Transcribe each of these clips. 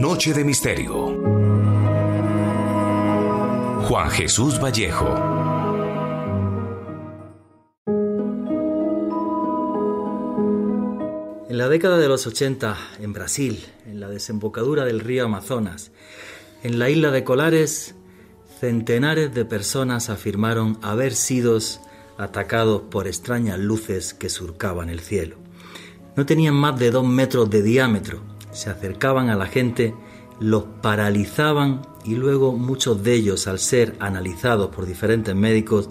Noche de Misterio. Juan Jesús Vallejo. En la década de los 80, en Brasil, en la desembocadura del río Amazonas, en la isla de Colares, centenares de personas afirmaron haber sido atacados por extrañas luces que surcaban el cielo. No tenían más de dos metros de diámetro, se acercaban a la gente, los paralizaban y luego muchos de ellos, al ser analizados por diferentes médicos,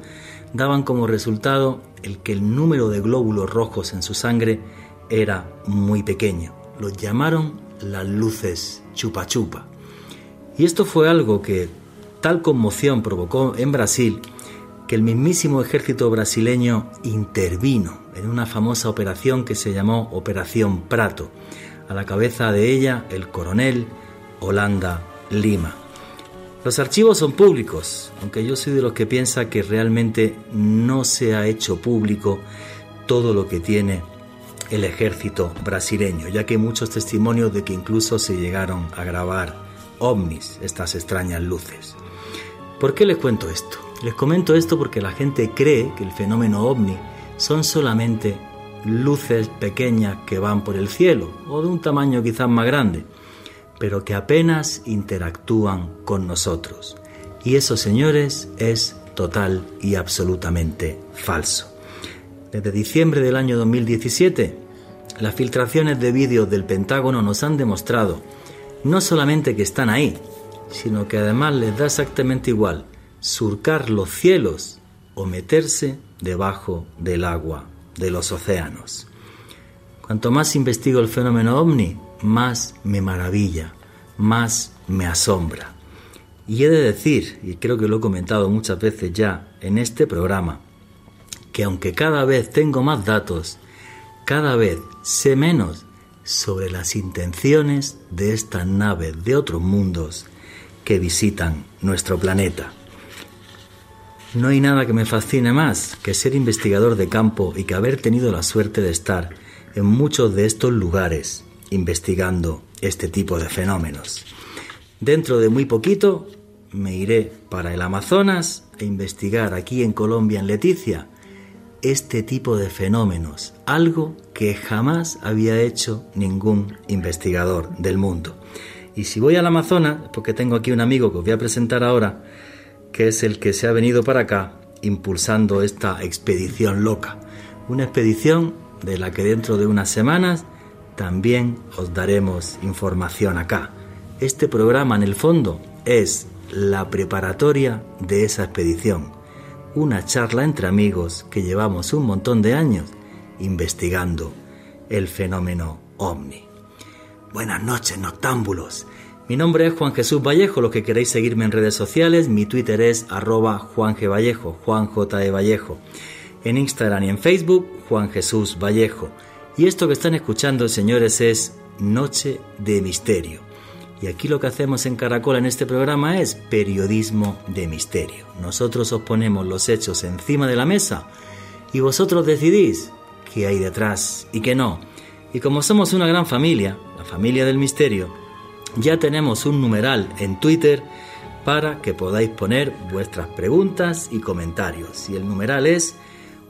daban como resultado el que el número de glóbulos rojos en su sangre era muy pequeño. Los llamaron las luces chupa chupa. Y esto fue algo que tal conmoción provocó en Brasil que el mismísimo ejército brasileño intervino en una famosa operación que se llamó Operación Prato. A la cabeza de ella el coronel Holanda Lima. Los archivos son públicos, aunque yo soy de los que piensa que realmente no se ha hecho público todo lo que tiene el ejército brasileño, ya que hay muchos testimonios de que incluso se llegaron a grabar ovnis, estas extrañas luces. ¿Por qué les cuento esto? Les comento esto porque la gente cree que el fenómeno ovni son solamente luces pequeñas que van por el cielo o de un tamaño quizás más grande, pero que apenas interactúan con nosotros. Y eso, señores, es total y absolutamente falso. Desde diciembre del año 2017, las filtraciones de vídeos del Pentágono nos han demostrado no solamente que están ahí, sino que además les da exactamente igual surcar los cielos o meterse debajo del agua de los océanos. Cuanto más investigo el fenómeno ovni, más me maravilla, más me asombra. Y he de decir, y creo que lo he comentado muchas veces ya en este programa, que aunque cada vez tengo más datos, cada vez sé menos sobre las intenciones de estas naves de otros mundos que visitan nuestro planeta. No hay nada que me fascine más que ser investigador de campo y que haber tenido la suerte de estar en muchos de estos lugares investigando este tipo de fenómenos. Dentro de muy poquito me iré para el Amazonas a investigar aquí en Colombia, en Leticia, este tipo de fenómenos, algo que jamás había hecho ningún investigador del mundo. Y si voy al Amazonas, porque tengo aquí un amigo que os voy a presentar ahora, que es el que se ha venido para acá impulsando esta expedición loca. Una expedición de la que dentro de unas semanas también os daremos información acá. Este programa en el fondo es la preparatoria de esa expedición. Una charla entre amigos que llevamos un montón de años investigando el fenómeno ovni. Buenas noches, noctámbulos. Mi nombre es Juan Jesús Vallejo, los que queréis seguirme en redes sociales, mi Twitter es arroba Juan G. Vallejo, Juan J. E. Vallejo. En Instagram y en Facebook, Juan Jesús Vallejo. Y esto que están escuchando, señores, es Noche de Misterio. Y aquí lo que hacemos en Caracol en este programa es periodismo de misterio. Nosotros os ponemos los hechos encima de la mesa y vosotros decidís qué hay detrás y qué no. Y como somos una gran familia, la familia del misterio, ya tenemos un numeral en Twitter para que podáis poner vuestras preguntas y comentarios. Y el numeral es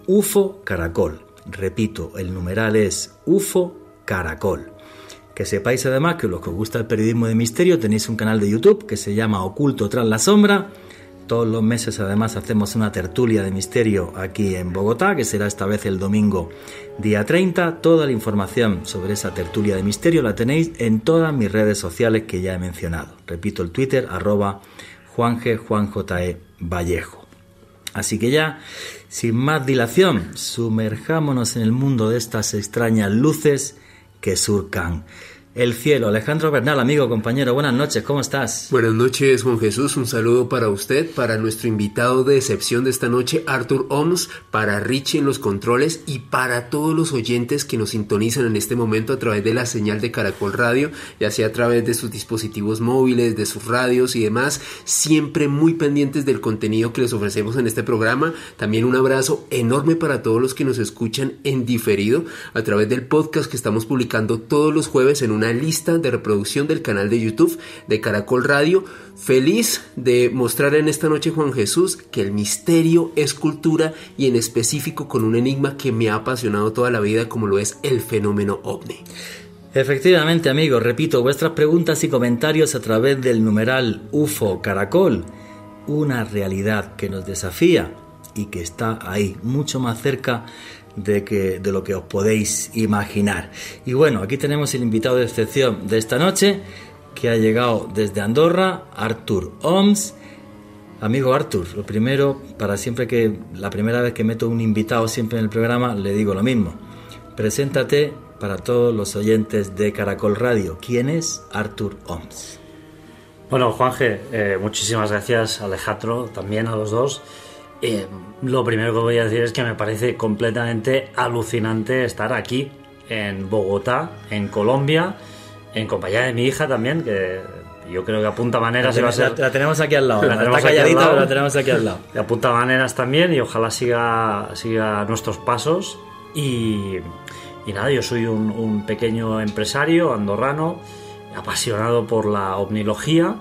UFO Caracol. Repito, el numeral es UFO Caracol. Que sepáis además que los que os gusta el periodismo de misterio tenéis un canal de YouTube que se llama Oculto tras la sombra todos los meses además hacemos una tertulia de misterio aquí en Bogotá, que será esta vez el domingo día 30. Toda la información sobre esa tertulia de misterio la tenéis en todas mis redes sociales que ya he mencionado. Repito el Twitter arroba Juanje Vallejo. Así que ya, sin más dilación, sumerjámonos en el mundo de estas extrañas luces que surcan el cielo. Alejandro Bernal, amigo, compañero, buenas noches, ¿cómo estás? Buenas noches, Juan Jesús, un saludo para usted, para nuestro invitado de excepción de esta noche, Arthur Oms, para Richie en los controles y para todos los oyentes que nos sintonizan en este momento a través de la señal de Caracol Radio, ya sea a través de sus dispositivos móviles, de sus radios y demás, siempre muy pendientes del contenido que les ofrecemos en este programa. También un abrazo enorme para todos los que nos escuchan en diferido a través del podcast que estamos publicando todos los jueves en una lista de reproducción del canal de YouTube de Caracol Radio. Feliz de mostrar en esta noche, Juan Jesús, que el misterio es cultura y en específico con un enigma que me ha apasionado toda la vida como lo es el fenómeno ovni. Efectivamente, amigos, repito, vuestras preguntas y comentarios a través del numeral UFO Caracol, una realidad que nos desafía y que está ahí, mucho más cerca de, que, de lo que os podéis imaginar. Y bueno, aquí tenemos el invitado de excepción de esta noche, que ha llegado desde Andorra, Artur Oms. Amigo Artur, lo primero, para siempre que la primera vez que meto un invitado siempre en el programa, le digo lo mismo. Preséntate para todos los oyentes de Caracol Radio. ¿Quién es Artur Oms? Bueno, Juanje, eh, muchísimas gracias Alejandro, también a los dos. Eh, lo primero que voy a decir es que me parece completamente alucinante estar aquí en Bogotá, en Colombia, en compañía de mi hija también, que yo creo que a punta maneras la, va a ser. La, tenemos aquí al lado. La tenemos Está calladita, pero la tenemos aquí al lado. De a punta maneras también y ojalá siga, siga nuestros pasos. Y, y nada, yo soy un, un, pequeño empresario andorrano, apasionado por la omnilogía,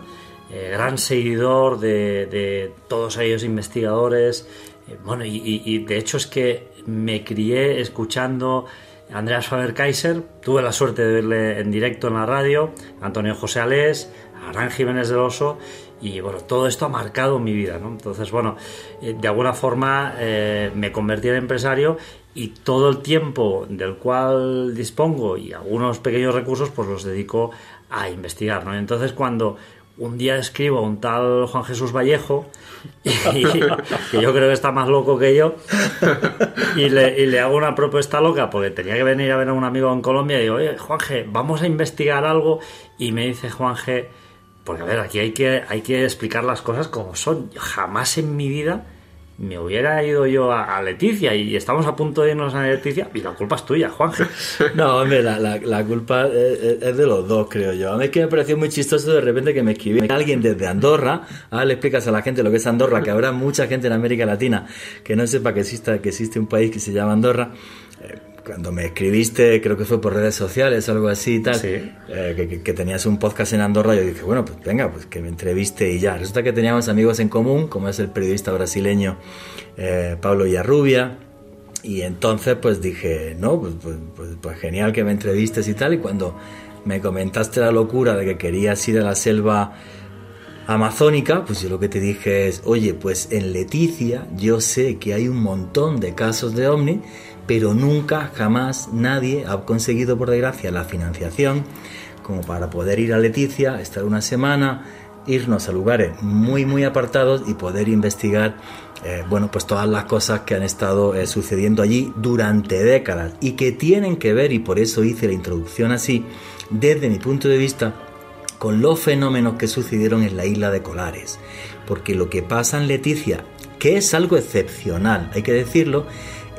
eh, gran seguidor de, de, todos ellos investigadores. Eh, bueno, y, de hecho es que me crié escuchando a Andreas Faber-Kaiser, tuve la suerte de verle en directo en la radio, Antonio José Alés, a Aran Jiménez del Oso, y bueno, todo esto ha marcado mi vida, ¿no? Entonces, bueno, eh, de alguna forma eh, me convertí en empresario y todo el tiempo del cual dispongo y algunos pequeños recursos, pues los dedico a investigar, ¿no? Entonces, cuando un día escribo a un tal Juan Jesús Vallejo, que yo creo que está más loco que yo, y le, y le, hago una propuesta loca, porque tenía que venir a ver a un amigo en Colombia, y digo, oye, Juanje, vamos a investigar algo, y me dice Juanje, porque a ver, aquí hay que, hay que explicar las cosas como son. Jamás en mi vida me hubiera ido yo a, Leticia y estamos a punto de irnos a Leticia y la culpa es tuya, Juanje. No, hombre, la, la, la culpa es, es, de los dos, creo yo. A mí es que me pareció muy chistoso de repente que me escribió alguien desde Andorra. Ahora le explicas a la gente lo que es Andorra, que habrá mucha gente en América Latina que no sepa que, exista, que existe un país que se llama Andorra. Cuando me escribiste, creo que fue por redes sociales o algo así y tal, sí. eh, que, que, tenías un podcast en Andorra, yo dije, bueno, pues venga, pues que me entreviste y ya. Resulta que teníamos amigos en común, como es el periodista brasileño eh, Pablo Yarrubia, y entonces pues dije, no, pues, pues, pues, pues, genial que me entrevistes y tal, y cuando me comentaste la locura de que querías ir a la selva amazónica, pues yo lo que te dije es, oye, pues en Leticia yo sé que hay un montón de casos de ovni, pero nunca, jamás nadie ha conseguido, por desgracia, la financiación como para poder ir a Leticia, estar una semana, irnos a lugares muy, muy apartados y poder investigar, eh, bueno, pues todas las cosas que han estado eh, sucediendo allí durante décadas y que tienen que ver, y por eso hice la introducción así, desde mi punto de vista, con los fenómenos que sucedieron en la isla de Colares. Porque lo que pasa en Leticia, que es algo excepcional, hay que decirlo,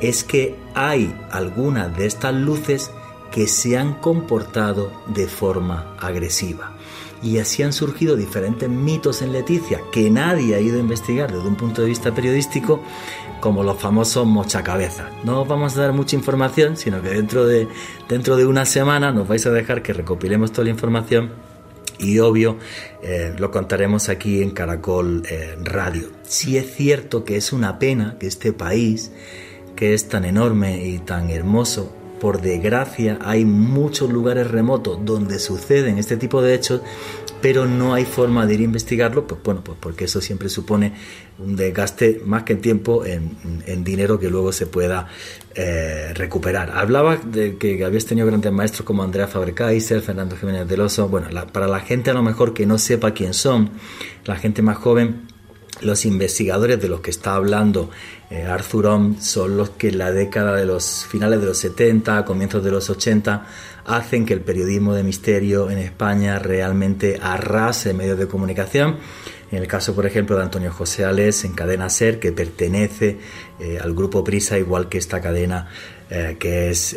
es que hay algunas de estas luces que se han comportado de forma agresiva. Y así han surgido diferentes mitos en Leticia que nadie ha ido a investigar desde un punto de vista periodístico, como los famosos mochacabezas. No os vamos a dar mucha información, sino que dentro de, dentro de una semana nos vais a dejar que recopilemos toda la información y obvio eh, lo contaremos aquí en Caracol eh, Radio. Si es cierto que es una pena que este país que es tan enorme y tan hermoso, por desgracia hay muchos lugares remotos donde suceden este tipo de hechos, pero no hay forma de ir a investigarlo, pues bueno, pues porque eso siempre supone un desgaste más que en tiempo, en, dinero que luego se pueda eh, recuperar. Hablaba de que habías tenido grandes maestros como Andrea Faber-Kaiser, Fernando Jiménez del Oso, bueno, para la gente a lo mejor que no sepa quién son, la gente más joven, los investigadores de los que está hablando eh, Arthur Ohm son los que en la década de los finales de los 70, comienzos de los 80, hacen que el periodismo de misterio en España realmente arrase medios de comunicación. En el caso, por ejemplo, de Antonio José Alés en Cadena Ser, que pertenece eh, al grupo Prisa, igual que esta cadena eh, que es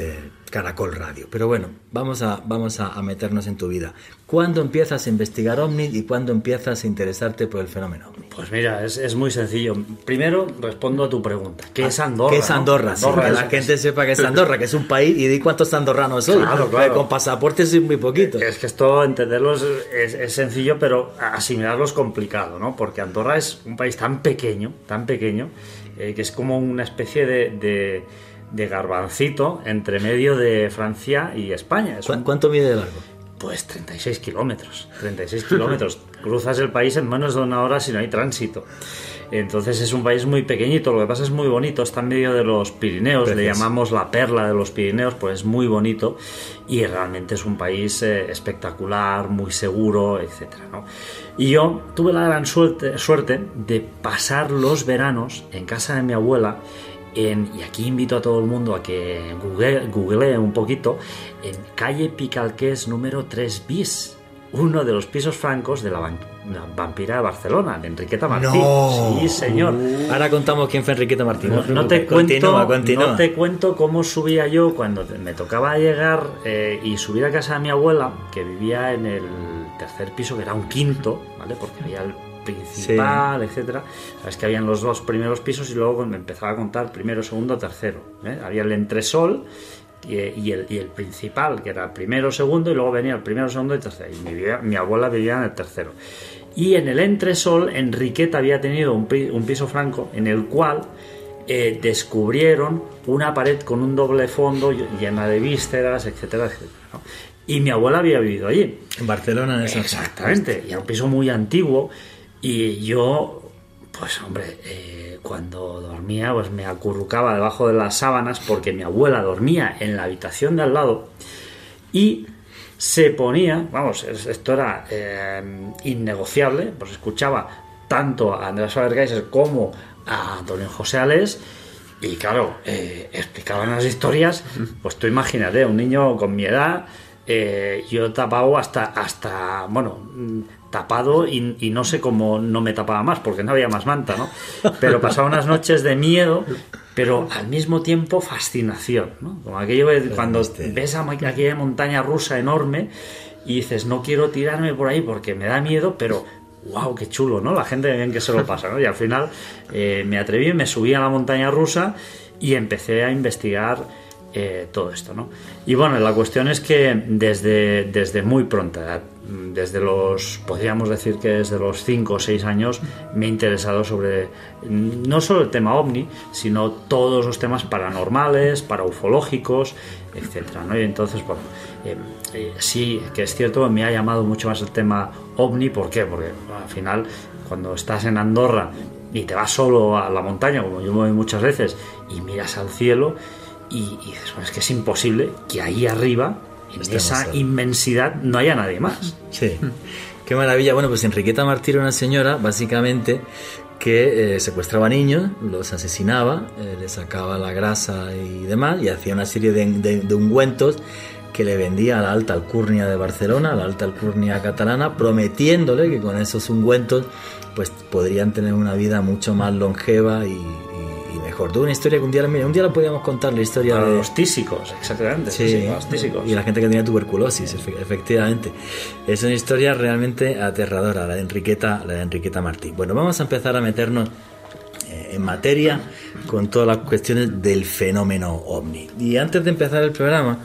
Caracol Radio. Pero bueno, vamos a, vamos a, a meternos en tu vida. ¿Cuándo empiezas a investigar ovni y cuándo empiezas a interesarte por el fenómeno ovni? Pues mira, es, es muy sencillo. Primero respondo a tu pregunta. ¿Qué es Andorra? ¿Qué es no? Andorra? Sí, que es- la gente sepa que es Andorra, que es un país y di cuántos andorranos soy. Claro, claro. Con pasaporte soy muy poquito. Es que esto entenderlo es, es- es sencillo, pero asimilarlo es complicado, ¿no? Porque Andorra es un país tan pequeño, tan pequeño, eh, que es como una especie de, de- de garbancito entre medio de Francia y España. Es ¿Cu- un- ¿Cuánto mide de largo? pues 36 kilómetros. 36 kilómetros. Cruzas el país en menos de una hora si no hay tránsito. Entonces es un país muy pequeñito, lo que pasa es muy bonito, está en medio de los Pirineos, le Precioso. llamamos la perla de los Pirineos, pues es muy bonito y realmente es un país eh, espectacular, muy seguro, etcétera, ¿no? Y yo tuve la gran suerte, suerte de pasar los veranos en casa de mi abuela en- y aquí invito a todo el mundo a que google, googlee un poquito, en calle Picalqués número 3 bis, uno de los pisos francos de la, van- la vampira de Barcelona, de Enriqueta Martí. No. Sí, señor. Ahora contamos quién fue Enriqueta Martín. No, te preocupe. cuento, Continúa, continúa. no te cuento cómo subía yo cuando me tocaba llegar eh, y subir a casa de mi abuela, que vivía en el tercer piso, que era un quinto, ¿vale? Porque había el principal, etcétera. Sabes que habían los dos primeros pisos y luego me empezaba a contar primero, segundo, tercero. ¿eh? Había el entresol y, y el, y el principal, que era primero, segundo, y luego venía el primero, segundo y tercero. Y mi, mi abuela vivía en el tercero. Y en el entresol, Enriqueta había tenido un, un piso franco en el cual eh, descubrieron una pared con un doble fondo ll- llena de vísceras, etcétera, etcétera. ¿no? Y mi abuela había vivido allí. En Barcelona, en Exactamente, y era un piso muy antiguo y yo, pues hombre, eh, cuando dormía, pues me acurrucaba debajo de las sábanas porque mi abuela dormía en la habitación de al lado y se ponía, vamos, es- esto era eh, innegociable, pues escuchaba tanto a Andrés Fabergaiser como a Antonio José Alés y claro, eh, explicaban las historias, pues tú imagínate, un niño con mi edad, eh, yo tapado hasta, hasta bueno, tapado y, y no sé cómo no me tapaba más, porque no había más manta, ¿no? Pero pasaba unas noches de miedo, pero al mismo tiempo fascinación, ¿no? Como aquello de cuando ves a aquella montaña rusa enorme y dices, no quiero tirarme por ahí porque me da miedo, pero wow, qué chulo, ¿no? La gente bien que se lo pasa, ¿no? Y al final eh, me atreví, me subí a la montaña rusa y empecé a investigar eh, todo esto, ¿no? Y bueno, la cuestión es que desde, desde muy pronta edad, desde los, podríamos decir que desde los 5 o 6 años, me he interesado sobre mm, no solo el tema ovni, sino todos los temas paranormales, paraufológicos, etcétera, ¿no? Y entonces, bueno, eh, eh, sí que es cierto, me ha llamado mucho más el tema ovni, ¿por qué? Porque al final, cuando estás en Andorra y te vas solo a la montaña, como yo me voy muchas veces, y miras al cielo y, y es que es imposible que ahí arriba, en Estemos esa inmensidad, no haya nadie más. Sí. Qué maravilla. Bueno, pues Enriqueta Martí era una señora, básicamente, que eh, secuestraba niños, los asesinaba, eh, le sacaba la grasa y demás, y hacía una serie de, de- de ungüentos que le vendía a la alta alcurnia de Barcelona, a la alta alcurnia catalana, prometiéndole que con esos ungüentos pues podrían tener una vida mucho más longeva y mejor. Tuve una historia que un día, mira, un día la podíamos contar, la historia Para de los tísicos, exactamente. Sí, sí, los tísicos. y la gente que tenía tuberculosis, efe- efectivamente. Es una historia realmente aterradora, la de Enriqueta, la de Enriqueta Martí. Bueno, vamos a empezar a meternos eh, en materia con todas las cuestiones del fenómeno ovni. Y antes de empezar el programa,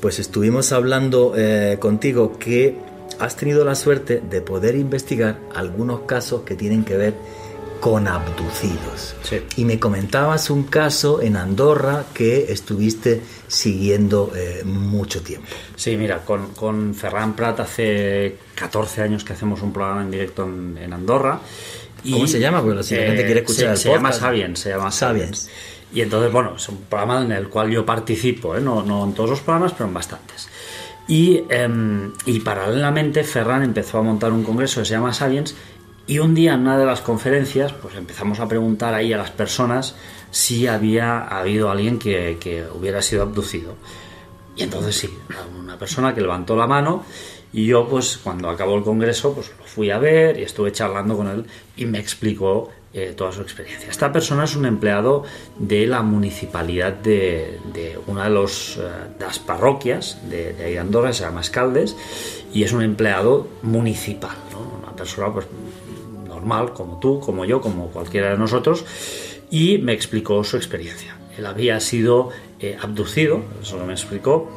pues estuvimos hablando eh, contigo que has tenido la suerte de poder investigar algunos casos que tienen que ver con abducidos. Sí. Y me comentabas un caso en Andorra que estuviste siguiendo eh, mucho tiempo. Sí, mira, con, con Ferran Prat hace 14 años que hacemos un programa en directo en, en Andorra. Y, ¿Cómo se llama? Porque si la gente quiere escuchar se, el se llama. Sabiens, se llama Sabiens. Sabiens. Y entonces, bueno, es un programa en el cual yo participo, ¿eh? no, no en todos los programas, pero en bastantes. Y, em, y paralelamente Ferran empezó a montar un congreso que se llama Sabiens y un día en una de las conferencias pues empezamos a preguntar ahí a las personas si había habido alguien que, que hubiera sido abducido. Y entonces sí, una persona que levantó la mano y yo pues cuando acabó el congreso pues lo fui a ver y estuve charlando con él y me explicó eh, toda su experiencia. Esta persona es un empleado de la municipalidad de, de una de, los, eh, de las parroquias de, de Andorra, se llama Escaldes, y es un empleado municipal, ¿no? una persona pues, normal, como tú, como yo, como cualquiera de nosotros, y me explicó su experiencia. Él había sido eh, abducido, eso me explicó,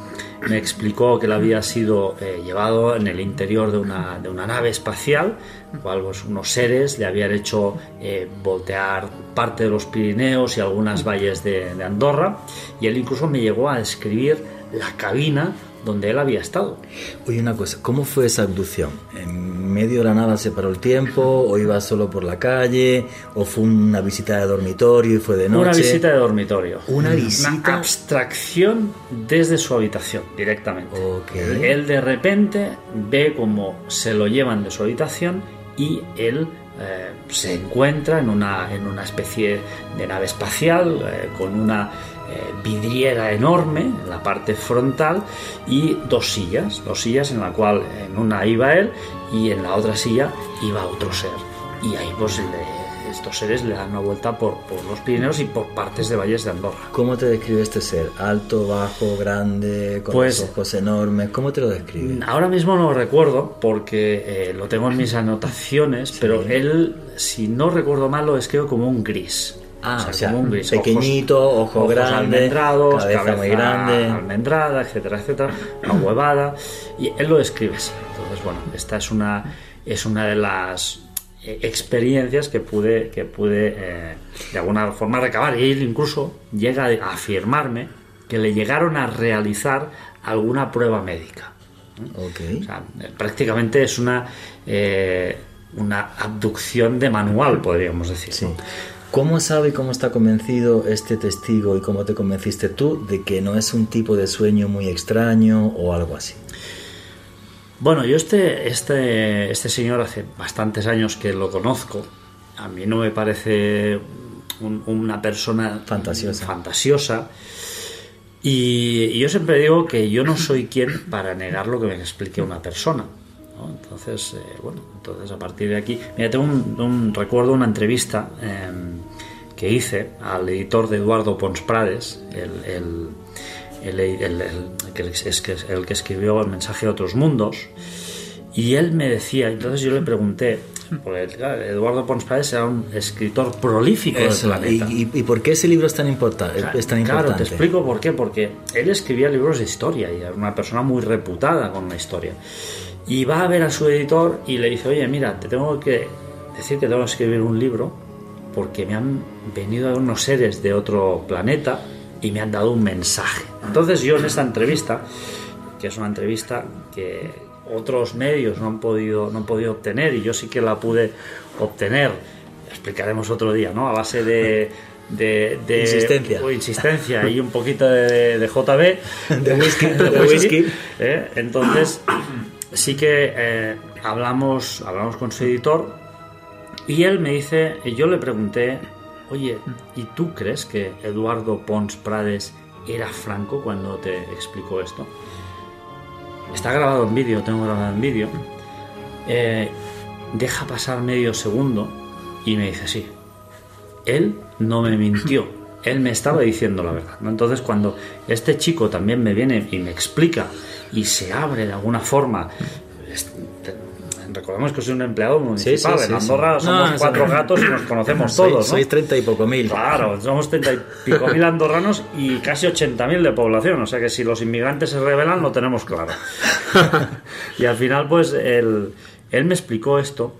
me explicó que él había sido eh, llevado en el interior de una, de una nave espacial, cual pues, unos seres le habían hecho eh, voltear parte de los Pirineos y algunas valles de, de Andorra, y él incluso me llegó a describir la cabina donde él había estado. Oye, una cosa, ¿cómo fue esa abducción? ¿En medio de la nada se paró el tiempo? ¿O iba solo por la calle? ¿O fue una visita de dormitorio y fue de noche? Una visita de dormitorio. Una visita. Una abstracción desde su habitación, directamente. Él de repente ve como se lo llevan de su habitación y él eh, se encuentra en una, en una especie de nave espacial eh, con una vidriera enorme en la parte frontal y dos sillas, dos sillas en la cual en una iba él y en la otra silla iba otro ser. Y ahí pues le- estos seres le dan una vuelta por, por los Pirineos y por partes de valles de Andorra. ¿Cómo te describe este ser? ¿Alto, bajo, grande, con Pues- los ojos enormes? ¿Cómo te lo describe? Ahora mismo no lo recuerdo porque eh, lo tengo en mis anotaciones, pero él, si no recuerdo mal, lo describo como un gris. Ah, o sea, como un gris. pequeñito, ojo ojos grande, almendrados, cabeza muy grande. almendrada, etcétera, etcétera, una huevada. Y él lo describe así. Entonces, bueno, esta es una, es una de las eh, experiencias que pude, que pude eh, de alguna forma recabar. Y él incluso llega a afirmarme que le llegaron a realizar alguna prueba médica. Ok. O sea, eh, prácticamente es una, eh, una abducción de manual, podríamos decir. Sí. ¿no? ¿Cómo sabe y cómo está convencido este testigo y cómo te convenciste tú de que no es un tipo de sueño muy extraño o algo así? Bueno, yo este, este, este señor hace bastantes años que lo conozco. A mí no me parece un- una persona Fantasiosa. fantasiosa. Y, y yo siempre digo que yo no soy quien para negar lo que me explique una persona. ¿No? Entonces, eh, bueno, entonces a partir de aquí, mira, tengo un, un- recuerdo una entrevista em, que hice al editor de Eduardo Pons Prades, el, el- el- el- el el que escribió el mensaje de otros mundos, y él me decía, entonces yo le pregunté, porque claro, Eduardo Pons Prades era un escritor prolífico Eso, del planeta. ¿Y, y, y por qué ese libro es tan, importa, es tan Claro, importante? te explico por qué. Porque él escribía libros de historia y era una persona muy reputada con la historia. Y va a ver a su editor y le dice, oye, mira, te tengo que decir que tengo que escribir un libro porque me han venido unos seres de otro planeta y me han dado un mensaje. Entonces yo en esta entrevista, que es una entrevista que otros medios no han podido, no han podido obtener y yo sí que la pude obtener, explicaremos otro día, ¿no? A base de... de, de- Insistencia. o insistencia y un poquito de, de JB De whisky, de whisky. ¿eh? entonces sí que eh, hablamos hablamos con su editor y él me dice yo le pregunté oye ¿y tú crees que Eduardo Pons Prades era franco cuando te explicó esto? está grabado en vídeo tengo grabado en vídeo Eh, deja pasar medio segundo y me dice sí él no me mintió, él me estaba diciendo la verdad. Entonces cuando este chico también me viene y me explica y se abre de alguna forma, recordemos que soy un empleado municipal, sí, en sí, Andorra sí. somos No, cuatro gatos y nos conocemos todos. ¿no? Sois treinta y poco mil. Claro, somos treinta y pico mil andorranos y casi 80.000 de población, o sea que si los inmigrantes se rebelan lo tenemos claro. y al final pues él, él me explicó esto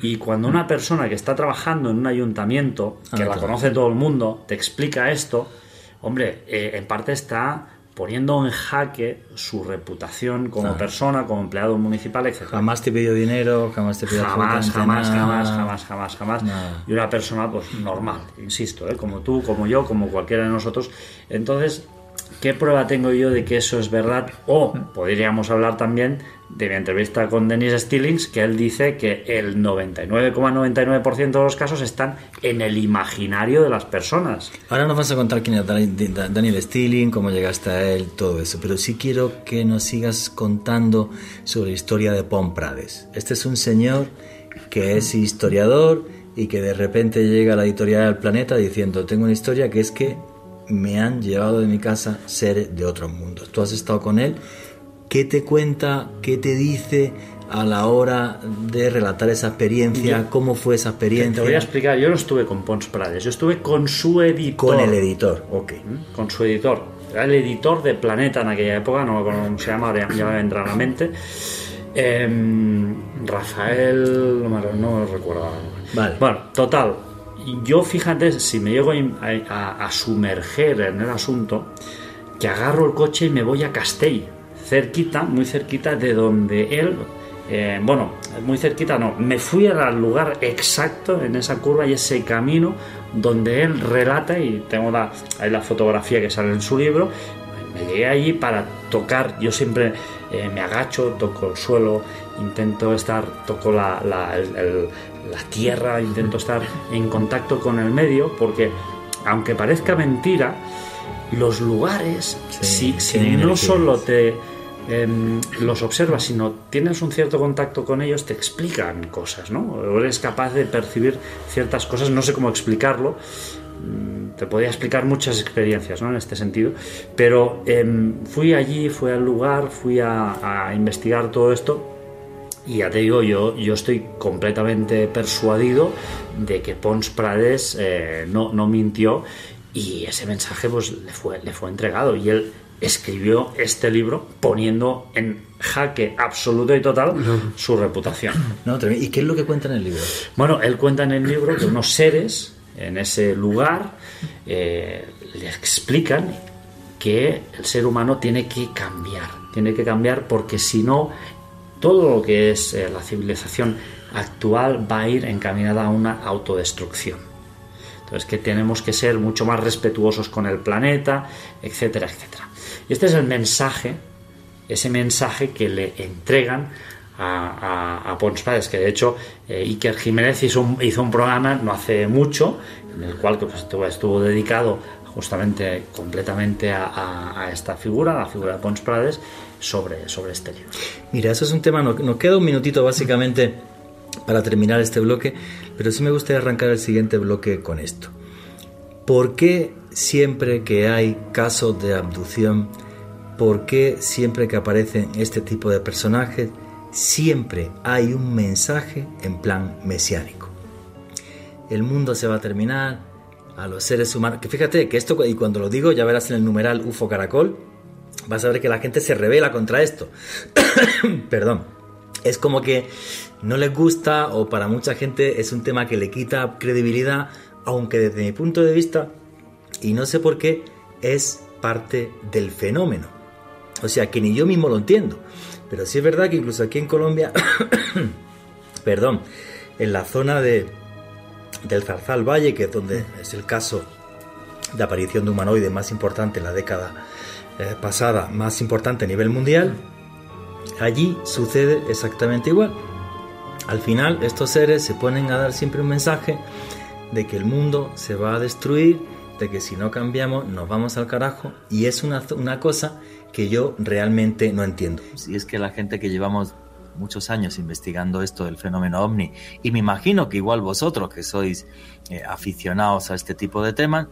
y cuando una persona que está trabajando en un ayuntamiento, que Ah, la claro. conoce todo el mundo, te explica esto, hombre, eh, en parte está poniendo en jaque su reputación como persona, como empleado municipal, etc. Jamás te pidió dinero, jamás te pidió Jamás, jamás, nada. jamás, jamás, jamás, jamás. Nada. Y una persona, pues normal, insisto, ¿eh? como tú, como yo, como cualquiera de nosotros. Entonces, ¿qué prueba tengo yo de que eso es verdad? O podríamos hablar también de mi entrevista con Denis Stillings, que él dice que el 99,99% de los casos están en el imaginario de las personas. Ahora nos vas a contar quién es Dani- Da- Daniel Stilling, cómo llegaste a él, todo eso. Pero sí quiero que nos sigas contando sobre la historia de Pon Prades. Este es un señor que es historiador y que de repente llega la editorial del planeta diciendo, tengo una historia que es que me han llevado de mi casa seres de otros mundos. Tú has estado con él, ¿qué te cuenta, qué te dice? a la hora de relatar esa experiencia, cómo fue esa experiencia. Te voy a explicar, yo no estuve con Pons Prades, yo estuve con su editor. Con el editor, ok. ¿Mm? Con su editor. Era el editor de Planeta en aquella época, no me cómo se llama, ya me vendrá a la mente. Em, Rafael, no recuerdo. Vale. Bueno, total. Yo fíjate, si me llego a, a sumerger en el asunto, que agarro el coche y me voy a Castell, cerquita, muy cerquita de donde él eh, bueno, muy cerquita no, me fui al lugar exacto en esa curva y ese camino donde él relata, y tengo la, ahí la fotografía que sale en su libro, me llegué allí para tocar, yo siempre eh, me agacho, toco el suelo, intento estar, toco la, la, tierra, intento estar en contacto con el medio, porque aunque parezca mentira, los lugares, si, si no solo te Em, los observas, sino tienes un cierto contacto con ellos, te explican cosas, ¿no? O eres capaz de percibir ciertas cosas, no sé cómo explicarlo. Mm, te podía explicar muchas experiencias ¿no? en este sentido, pero em, fui allí, fui al lugar, fui a, investigar todo esto y ya te digo, yo, yo estoy completamente persuadido de que Pons Prades eh, no, no mintió y ese mensaje pues le fue, le fue entregado y él escribió este libro poniendo en jaque absoluto y total su reputación. ¿Y qué es lo que cuenta en el libro? Bueno, él cuenta en el libro que unos seres en ese lugar eh, le explican que el ser humano tiene que cambiar, tiene que cambiar porque si no, todo lo que es eh, la civilización actual va a ir encaminada a una autodestrucción. Entonces que tenemos que ser mucho más respetuosos con el planeta, etcétera, etcétera. Y este es el mensaje, ese mensaje que le entregan a, a, Pons Prades, que de hecho eh, Iker Jiménez hizo un, programa no hace mucho, en el cual pues, estuvo, dedicado justamente completamente a, esta figura, a la figura de Pons Prades, sobre, sobre este libro. Mira, eso es un tema, nos, queda un minutito básicamente para terminar este bloque, pero sí me gustaría arrancar el siguiente bloque con esto. ¿Por qué siempre que hay casos de abducción, por qué siempre que aparecen este tipo de personajes, siempre hay un mensaje en plan mesiánico. El mundo se va a terminar, a los seres humanos, que fíjate que esto, y cuando lo digo, ya verás en el numeral UFO Caracol, vas a ver que la gente se revela contra esto. Perdón. Es como que no les gusta o para mucha gente es un tema que le quita credibilidad, aunque desde mi punto de vista y no sé por qué es parte del fenómeno. O sea, que ni yo mismo lo entiendo. Pero sí es verdad que incluso aquí en Colombia, perdón, en la zona de, del Zarzal Valle, que es donde es el caso de aparición de humanoides más importante en la década eh, pasada, más importante a nivel mundial, allí sucede exactamente igual. Al final estos seres se ponen a dar siempre un mensaje de que el mundo se va a destruir de que si no cambiamos nos vamos al carajo y es una, una cosa que yo realmente no entiendo. Si es que la gente que llevamos muchos años investigando esto del fenómeno ovni y me imagino que igual vosotros que sois eh, aficionados a este tipo de temas,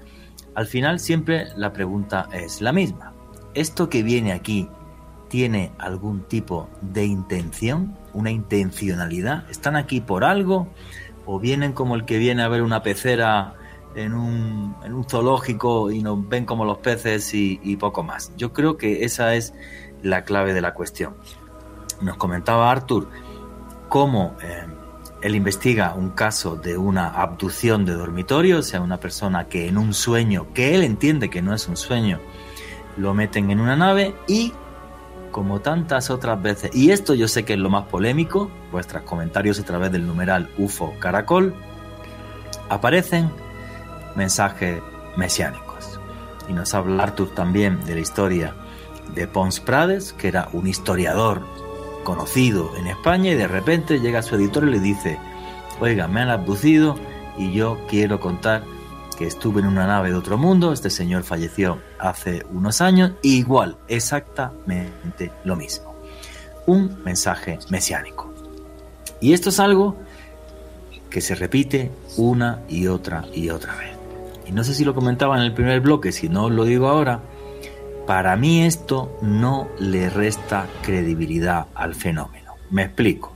al final siempre la pregunta es la misma. ¿Esto que viene aquí tiene algún tipo de intención, una intencionalidad? ¿Están aquí por algo? ¿O vienen como el que viene a ver una pecera en un, en un zoológico y nos ven como los peces y, poco más. Yo creo que esa es la clave de la cuestión. Nos comentaba Arthur cómo eh, él investiga un caso de una abducción de dormitorio, o sea, una persona que en un sueño, que él entiende que no es un sueño, lo meten en una nave y como tantas otras veces, y esto yo sé que es lo más polémico, vuestros comentarios a través del numeral UFO Caracol, aparecen mensajes mesiánicos. Y nos habla Arthur también de la historia de Pons Prades, que era un historiador conocido en España y de repente llega su editor y le dice, oiga, me han abducido y yo quiero contar que estuve en una nave de otro mundo, este señor falleció hace unos años, igual, exactamente lo mismo. Un mensaje mesiánico. Y esto es algo que se repite una y otra y otra vez. Y no sé si lo comentaba en el primer bloque, si no lo digo ahora, para mí esto no le resta credibilidad al fenómeno. Me explico.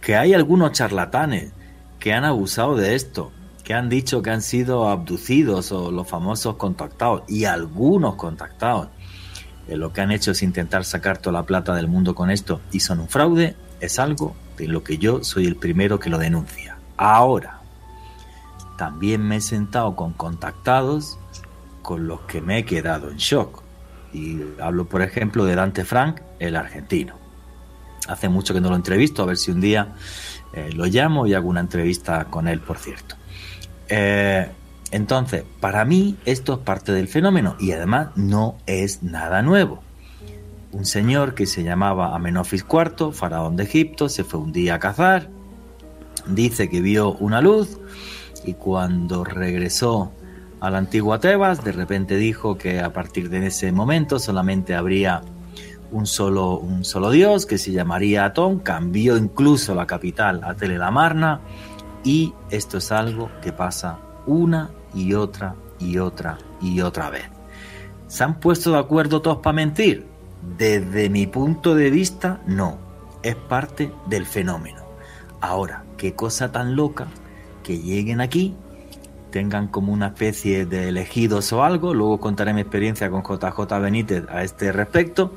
Que hay algunos charlatanes que han abusado de esto, que han dicho que han sido abducidos o los famosos contactados, y algunos contactados, que lo que han hecho es intentar sacar toda la plata del mundo con esto y son un fraude, es algo de lo que yo soy el primero que lo denuncia. Ahora, también me he sentado con contactados con los que me he quedado en shock. Y hablo, por ejemplo, de Dante Frank, el argentino. Hace mucho que no lo entrevisto, a ver si un día eh, lo llamo y hago una entrevista con él, por cierto. Eh, entonces, para mí esto es parte del fenómeno y además no es nada nuevo. Un señor que se llamaba Amenofis IV, faraón de Egipto, se fue un día a cazar, dice que vio una luz y cuando regresó a la antigua Tebas, de repente dijo que a partir de ese momento solamente habría un solo, un solo dios que se llamaría Atón, cambió incluso la capital a Telelamarna y esto es algo que pasa una y otra y otra y otra vez. ¿Se han puesto de acuerdo todos para mentir? Desde mi punto de vista, no. Es parte del fenómeno. Ahora, qué cosa tan loca que lleguen aquí tengan como una especie de elegidos o algo. Luego contaré mi experiencia con JJ Benítez a este respecto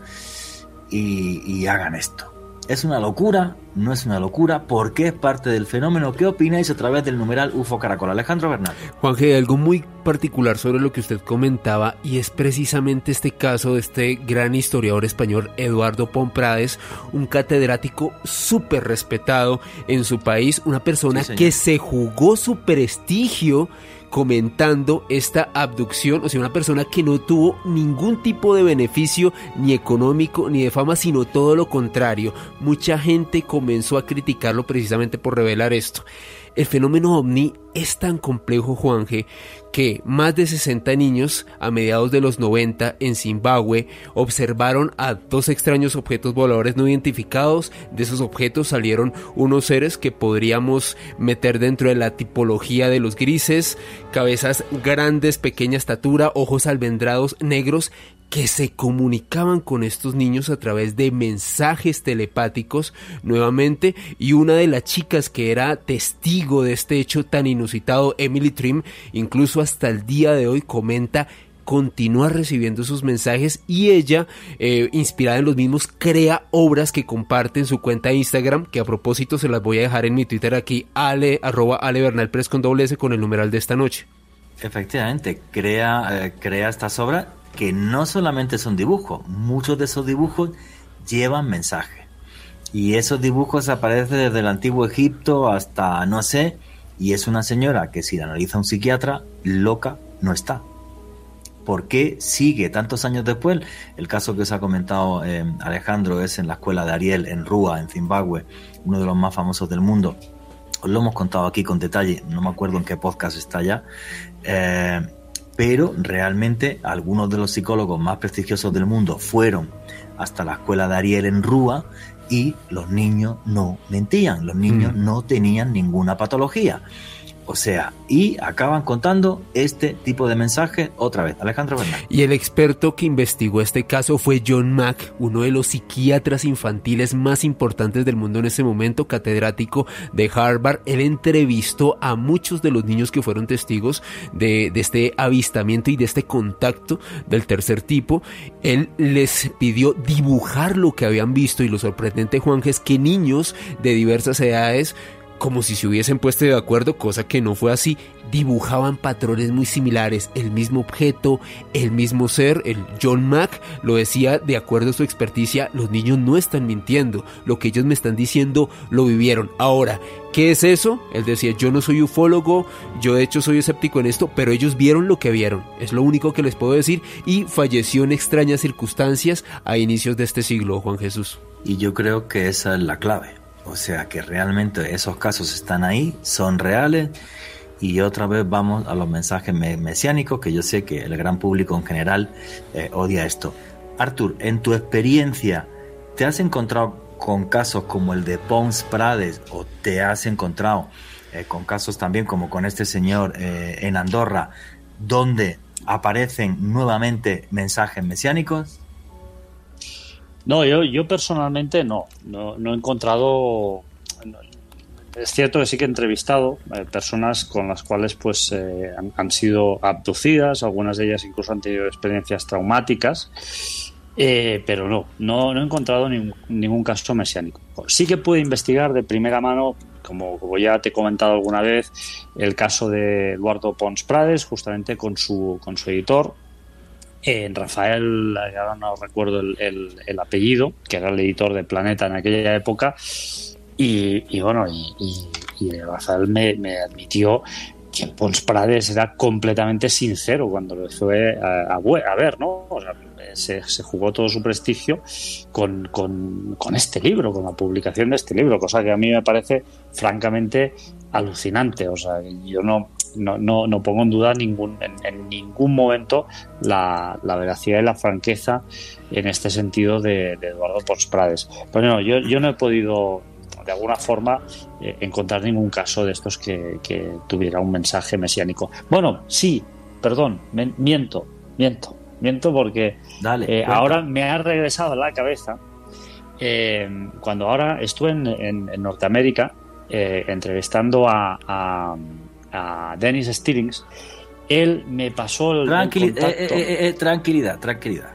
y, hagan esto. ¿Es una locura? ¿No es una locura? ¿Por qué es parte del fenómeno? ¿Qué opináis a través del numeral UFO Caracol? Alejandro Bernal. Juan G, algo muy particular sobre lo que usted comentaba y es precisamente este caso de este gran historiador español Eduardo Pomprades, un catedrático súper respetado en su país, una persona que se jugó su prestigio comentando esta abducción, o sea, una persona que no tuvo ningún tipo de beneficio ni económico ni de fama, sino todo lo contrario. Mucha gente comenzó a criticarlo precisamente por revelar esto. El fenómeno ovni es tan complejo, Juanje, que más de 60 niños a mediados de los 90 en Zimbabue observaron a dos extraños objetos voladores no identificados. De esos objetos salieron unos seres que podríamos meter dentro de la tipología de los grises, cabezas grandes, pequeña estatura, ojos almendrados negros que se comunicaban con estos niños a través de mensajes telepáticos nuevamente y una de las chicas que era testigo de este hecho tan inusitado, Emily Trim, incluso hasta el día de hoy comenta continúa recibiendo sus mensajes y ella, eh, inspirada en los mismos, crea obras que comparte en su cuenta de Instagram, que a propósito se las voy a dejar en mi Twitter aquí, ale, arroba ale Bernal con doble S con el numeral de esta noche. Efectivamente, crea, eh, crea estas obras que no solamente son dibujos, muchos de esos dibujos llevan mensaje. Y esos dibujos aparecen desde el antiguo Egipto hasta no sé, y es una señora que si la analiza un psiquiatra, loca no está. ¿Por qué sigue tantos años después? El caso que os ha comentado eh, Alejandro es en la escuela de Ariel en Rúa, en Zimbabue, uno de los más famosos del mundo. Os lo hemos contado aquí con detalle, no me acuerdo en qué podcast está ya. Eh, pero realmente algunos de los psicólogos más prestigiosos del mundo fueron hasta la escuela de Ariel en Rúa y los niños no mentían, los niños mm. no tenían ninguna patología. O sea, y acaban contando este tipo de mensaje otra vez. Alejandro Bernal. Y el experto que investigó este caso fue John Mack, uno de los psiquiatras infantiles más importantes del mundo en ese momento, catedrático de Harvard. Él entrevistó a muchos de los niños que fueron testigos de este avistamiento y de este contacto del tercer tipo. Él les pidió dibujar lo que habían visto y lo sorprendente, Juan, es que niños de diversas edades como si se hubiesen puesto de acuerdo, cosa que no fue así, dibujaban patrones muy similares, el mismo objeto, el mismo ser, el John Mack lo decía de acuerdo a su experticia, los niños no están mintiendo, lo que ellos me están diciendo lo vivieron. Ahora, ¿qué es eso? Él decía, yo no soy ufólogo, yo de hecho soy escéptico en esto, pero ellos vieron lo que vieron, es lo único que les puedo decir, y falleció en extrañas circunstancias a inicios de este siglo, Juan Jesús. Y yo creo que esa es la clave o sea que realmente esos casos están ahí, son reales. Y otra vez vamos a los mensajes mesiánicos, que yo sé que el gran público en general eh, odia esto. Arthur, en tu experiencia, ¿te has encontrado con casos como el de Pons Prades o te has encontrado eh, con casos también como con este señor eh, en Andorra, donde aparecen nuevamente mensajes mesiánicos? No, yo, yo personalmente no, no, no he encontrado es cierto que sí que he entrevistado eh, personas con las cuales pues eh, han, sido abducidas, algunas de ellas incluso han tenido experiencias traumáticas, eh, pero no, no, no, he encontrado ningún caso mesiánico. Sí que pude investigar de primera mano, como, como, ya te he comentado alguna vez, el caso de Eduardo Pons Prades, justamente con su, con su editor, en Rafael, ahora no recuerdo el, el, apellido, que era el editor de Planeta en aquella época, y, bueno, y, Rafael me, admitió que Pons Prades era completamente sincero cuando lo fue a, ver, ¿no? se, jugó todo su prestigio con, este libro, con la publicación de este libro, cosa que a mí me parece francamente alucinante. O sea, yo no, no, no, pongo en duda ningún, en, ningún momento la, veracidad y la franqueza en este sentido de, Eduardo Pons Prades. Pero no, yo, yo no he podido de alguna forma eh, encontrar ningún caso de estos que, tuviera un mensaje mesiánico. Bueno, sí, perdón, miento, miento, miento porque eh, ahora me ha regresado a la cabeza eh, cuando ahora estuve en, Norteamérica entrevistando a, a, Dennis Stillings, él me pasó el, tranquilidad, tranquilidad.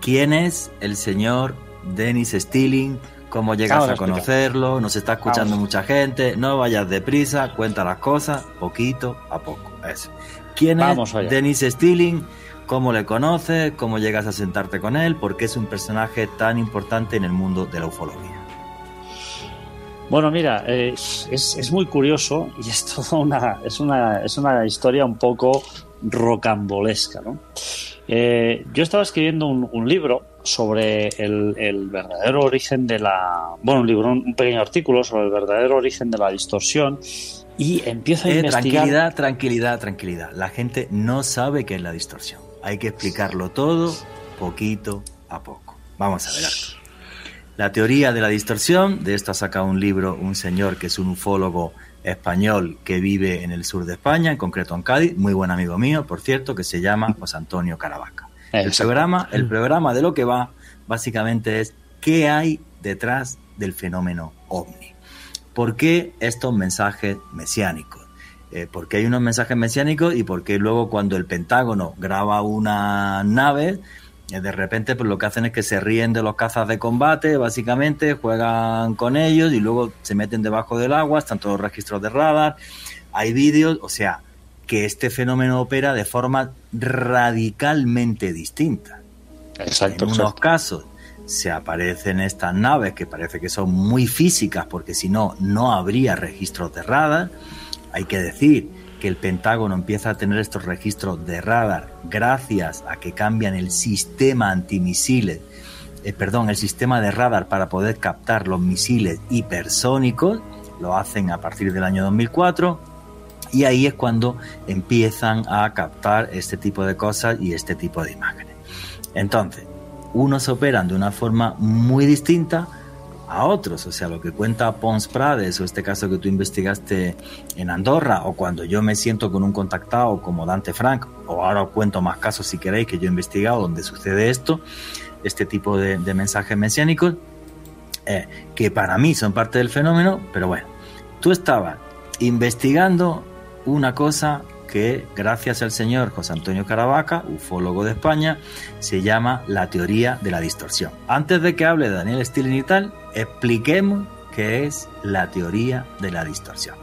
¿Quién es el señor Dennis Stilling? cómo llegas a, conocerlo, nos está escuchando mucha gente, no vayas deprisa, cuenta las cosas poquito a poco. Eso. ¿Quién es Denis Stilling? ¿Cómo le conoces? ¿Cómo llegas a sentarte con él? ¿Por qué es un personaje tan importante en el mundo de la ufología? Bueno, mira, eh, es, muy curioso y es toda una, es una, es una historia un poco rocambolesca. ¿no? Eh, yo estaba escribiendo un libro sobre el, verdadero origen de la. Bueno, un libro, un pequeño artículo sobre el verdadero origen de la distorsión y empiezo a eh, investigar. Tranquilidad, tranquilidad, tranquilidad. La gente no sabe qué es la distorsión. Hay que explicarlo todo poquito a poco. Vamos a ver. La teoría de la distorsión, de esto ha sacado un libro un señor que es un ufólogo español que vive en el sur de España, en concreto en Cádiz, muy buen amigo mío, por cierto, que se llama José Antonio Caravaca. El programa, el programa de lo que va básicamente es qué hay detrás del fenómeno ovni. ¿Por qué estos mensajes mesiánicos? Eh, ¿Por qué hay unos mensajes mesiánicos y por qué luego cuando el Pentágono graba una nave, de repente pues lo que hacen es que se ríen de los cazas de combate, básicamente, juegan con ellos y luego se meten debajo del agua, están todos los registros de radar, hay vídeos, o sea, que este fenómeno opera de forma radicalmente distinta. Exacto, en unos casos se aparecen estas naves que parece que son muy físicas porque si no, no habría registros de radar. Hay que decir que el Pentágono empieza a tener estos registros de radar gracias a que cambian el sistema antimisiles, eh, perdón, el sistema de radar para poder captar los misiles hipersónicos. Lo hacen a partir del año 2004 y ahí es cuando empiezan a captar este tipo de cosas y este tipo de imágenes. Entonces, unos operan de una forma muy distinta a otros, o sea, lo que cuenta Pons Prades o este caso que tú investigaste en Andorra o cuando yo me siento con un contactado como Dante Frank o ahora os cuento más casos si queréis que yo he investigado donde sucede esto, este tipo de, mensajes mesiánicos, eh, que para mí son parte del fenómeno, pero bueno, tú estabas investigando una cosa que, gracias al señor José Antonio Caravaca, ufólogo de España, se llama la teoría de la distorsión. Antes de que hable Daniel Stilling y tal, expliquemos qué es la teoría de la distorsión.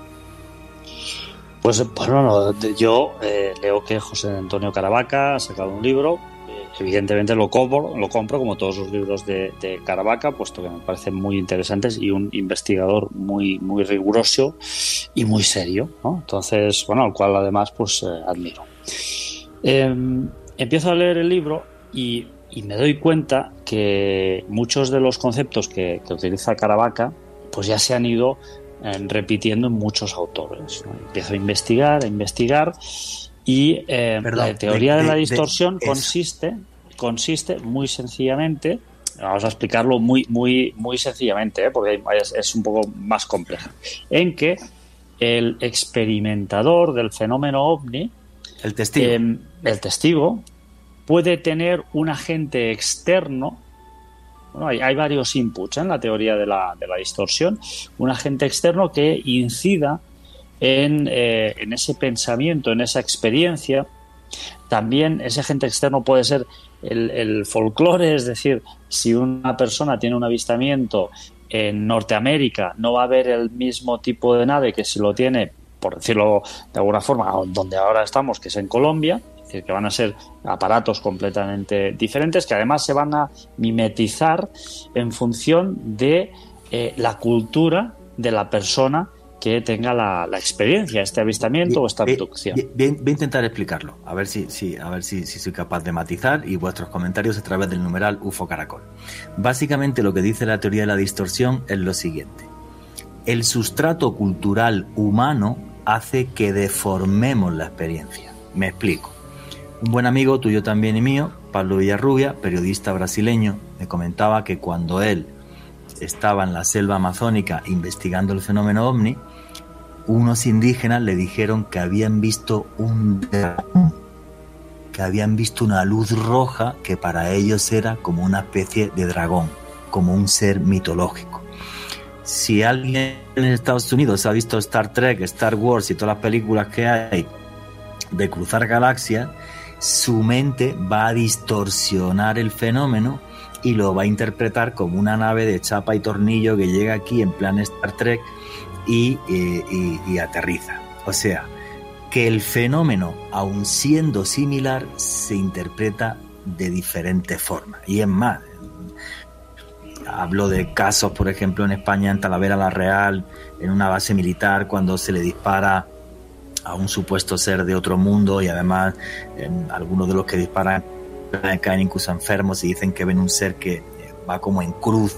Pues bueno, yo eh, leo que José Antonio Caravaca ha sacado un libro evidentemente lo compro, lo compro como todos los libros de, Caravaca, puesto que me parecen muy interesantes y un investigador muy, muy riguroso y muy serio, Entonces, bueno, al cual además pues eh, admiro. Em, empiezo a leer el libro y, me doy cuenta que muchos de los conceptos que, utiliza Caravaca pues ya se han ido eh, repitiendo en muchos autores. Empiezo a investigar, a investigar y eh, la teoría de, la distorsión consiste, consiste muy sencillamente Vamos a explicarlo muy, muy, muy sencillamente, ¿eh? porque es, un poco más compleja. En que el experimentador del fenómeno ovni, el testigo, em, el testigo puede tener un agente externo. Bueno, hay, varios inputs ¿eh? en la teoría de la, de la, distorsión. Un agente externo que incida en, eh, en ese pensamiento, en esa experiencia. También ese agente externo puede ser el, el folclore, es decir, si una persona tiene un avistamiento en Norteamérica, no va a haber el mismo tipo de nave que si lo tiene, por decirlo de alguna forma, donde ahora estamos, que es en Colombia, es decir, que van a ser aparatos completamente diferentes, que además se van a mimetizar en función de eh, la cultura de la persona que tenga la, experiencia, este avistamiento o esta abducción. Voy, a intentar explicarlo, a ver si, si a ver si, soy capaz de matizar y vuestros comentarios a través del numeral UFO Caracol. Básicamente lo que dice la teoría de la distorsión es lo siguiente. El sustrato cultural humano hace que deformemos la experiencia. Me explico. Un buen amigo tuyo también y mío, Pablo Villarrubia, periodista brasileño, me comentaba que cuando él estaba en la selva amazónica investigando el fenómeno ovni, unos indígenas le dijeron que habían visto un que habían visto una luz roja que para ellos era como una especie de dragón, como un ser mitológico. Si alguien en Estados Unidos ha visto Star Trek, Star Wars y todas las películas que hay de cruzar galaxias, su mente va a distorsionar el fenómeno y lo va a interpretar como una nave de chapa y tornillo que llega aquí en plan Star Trek y, y, aterriza. O sea, que el fenómeno, aun siendo similar, se interpreta de diferente forma. Y es más, hablo de casos, por ejemplo, en España, en Talavera la Real, en una base militar, cuando se le dispara a un supuesto ser de otro mundo y además algunos de los que disparan caen incluso enfermos y dicen que ven un ser que eh, va como en cruz,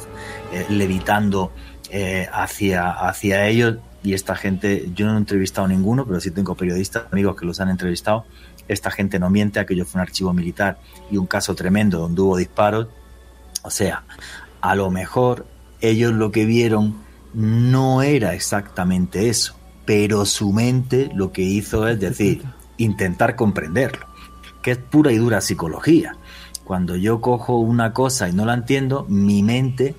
eh, levitando eh, hacia, hacia ellos. Y esta gente, yo no he entrevistado a ninguno, pero sí tengo periodistas, amigos que los han entrevistado. Esta gente no miente, aquello fue un archivo militar y un caso tremendo donde hubo disparos. O sea, a lo mejor ellos lo que vieron no era exactamente eso, pero su mente lo que hizo es decir, intentar comprenderlo que es pura y dura psicología. Cuando yo cojo una cosa y no la entiendo, mi mente,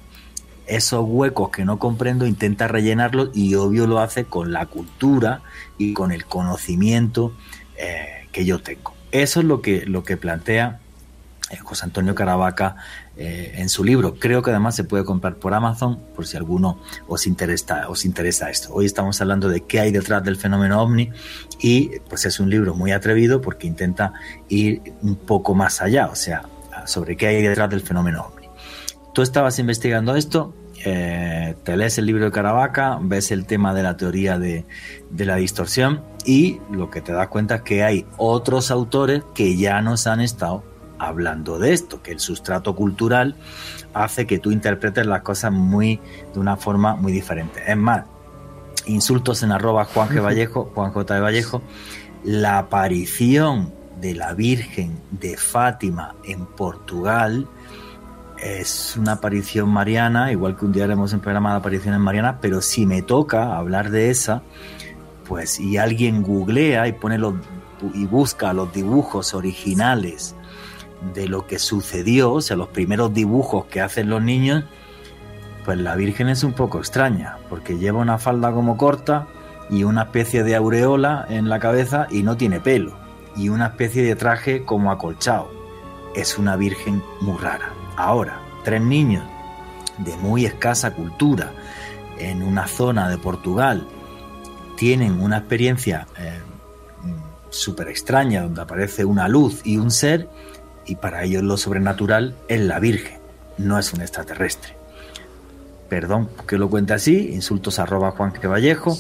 esos huecos que no comprendo, intenta rellenarlos y obvio lo hace con la cultura y con el conocimiento eh, que yo tengo. Eso es lo que, lo que plantea eh, José Antonio Caravaca eh, en su libro. Creo que además se puede comprar por Amazon por si alguno os interesa, os interesa esto. Hoy estamos hablando de qué hay detrás del fenómeno ovni y pues es un libro muy atrevido porque intenta ir un poco más allá, o sea, sobre qué hay detrás del fenómeno ovni. Tú estabas investigando esto, eh, te lees el libro de Caravaca, ves el tema de la teoría de, de, la distorsión y lo que te das cuenta es que hay otros autores que ya nos han estado hablando de esto, que el sustrato cultural hace que tú interpretes las cosas muy de una forma muy diferente. Es más, insultos en arroba Juan G. Vallejo, Juan J. de Vallejo, la aparición de la Virgen de Fátima en Portugal es una aparición mariana, igual que un día haremos un programa de apariciones marianas, pero si me toca hablar de esa, pues y alguien googlea y pone los y busca los dibujos originales de lo que sucedió, o sea, los primeros dibujos que hacen los niños, pues la Virgen es un poco extraña, porque lleva una falda como corta y una especie de aureola en la cabeza y no tiene pelo, y una especie de traje como acolchado. Es una Virgen muy rara. Ahora, tres niños de muy escasa cultura en una zona de Portugal tienen una experiencia eh, súper extraña donde aparece una luz y un ser y para ellos lo sobrenatural es la Virgen, no es un extraterrestre. Perdón que lo cuente así, insultos arroba Juan Vallejo.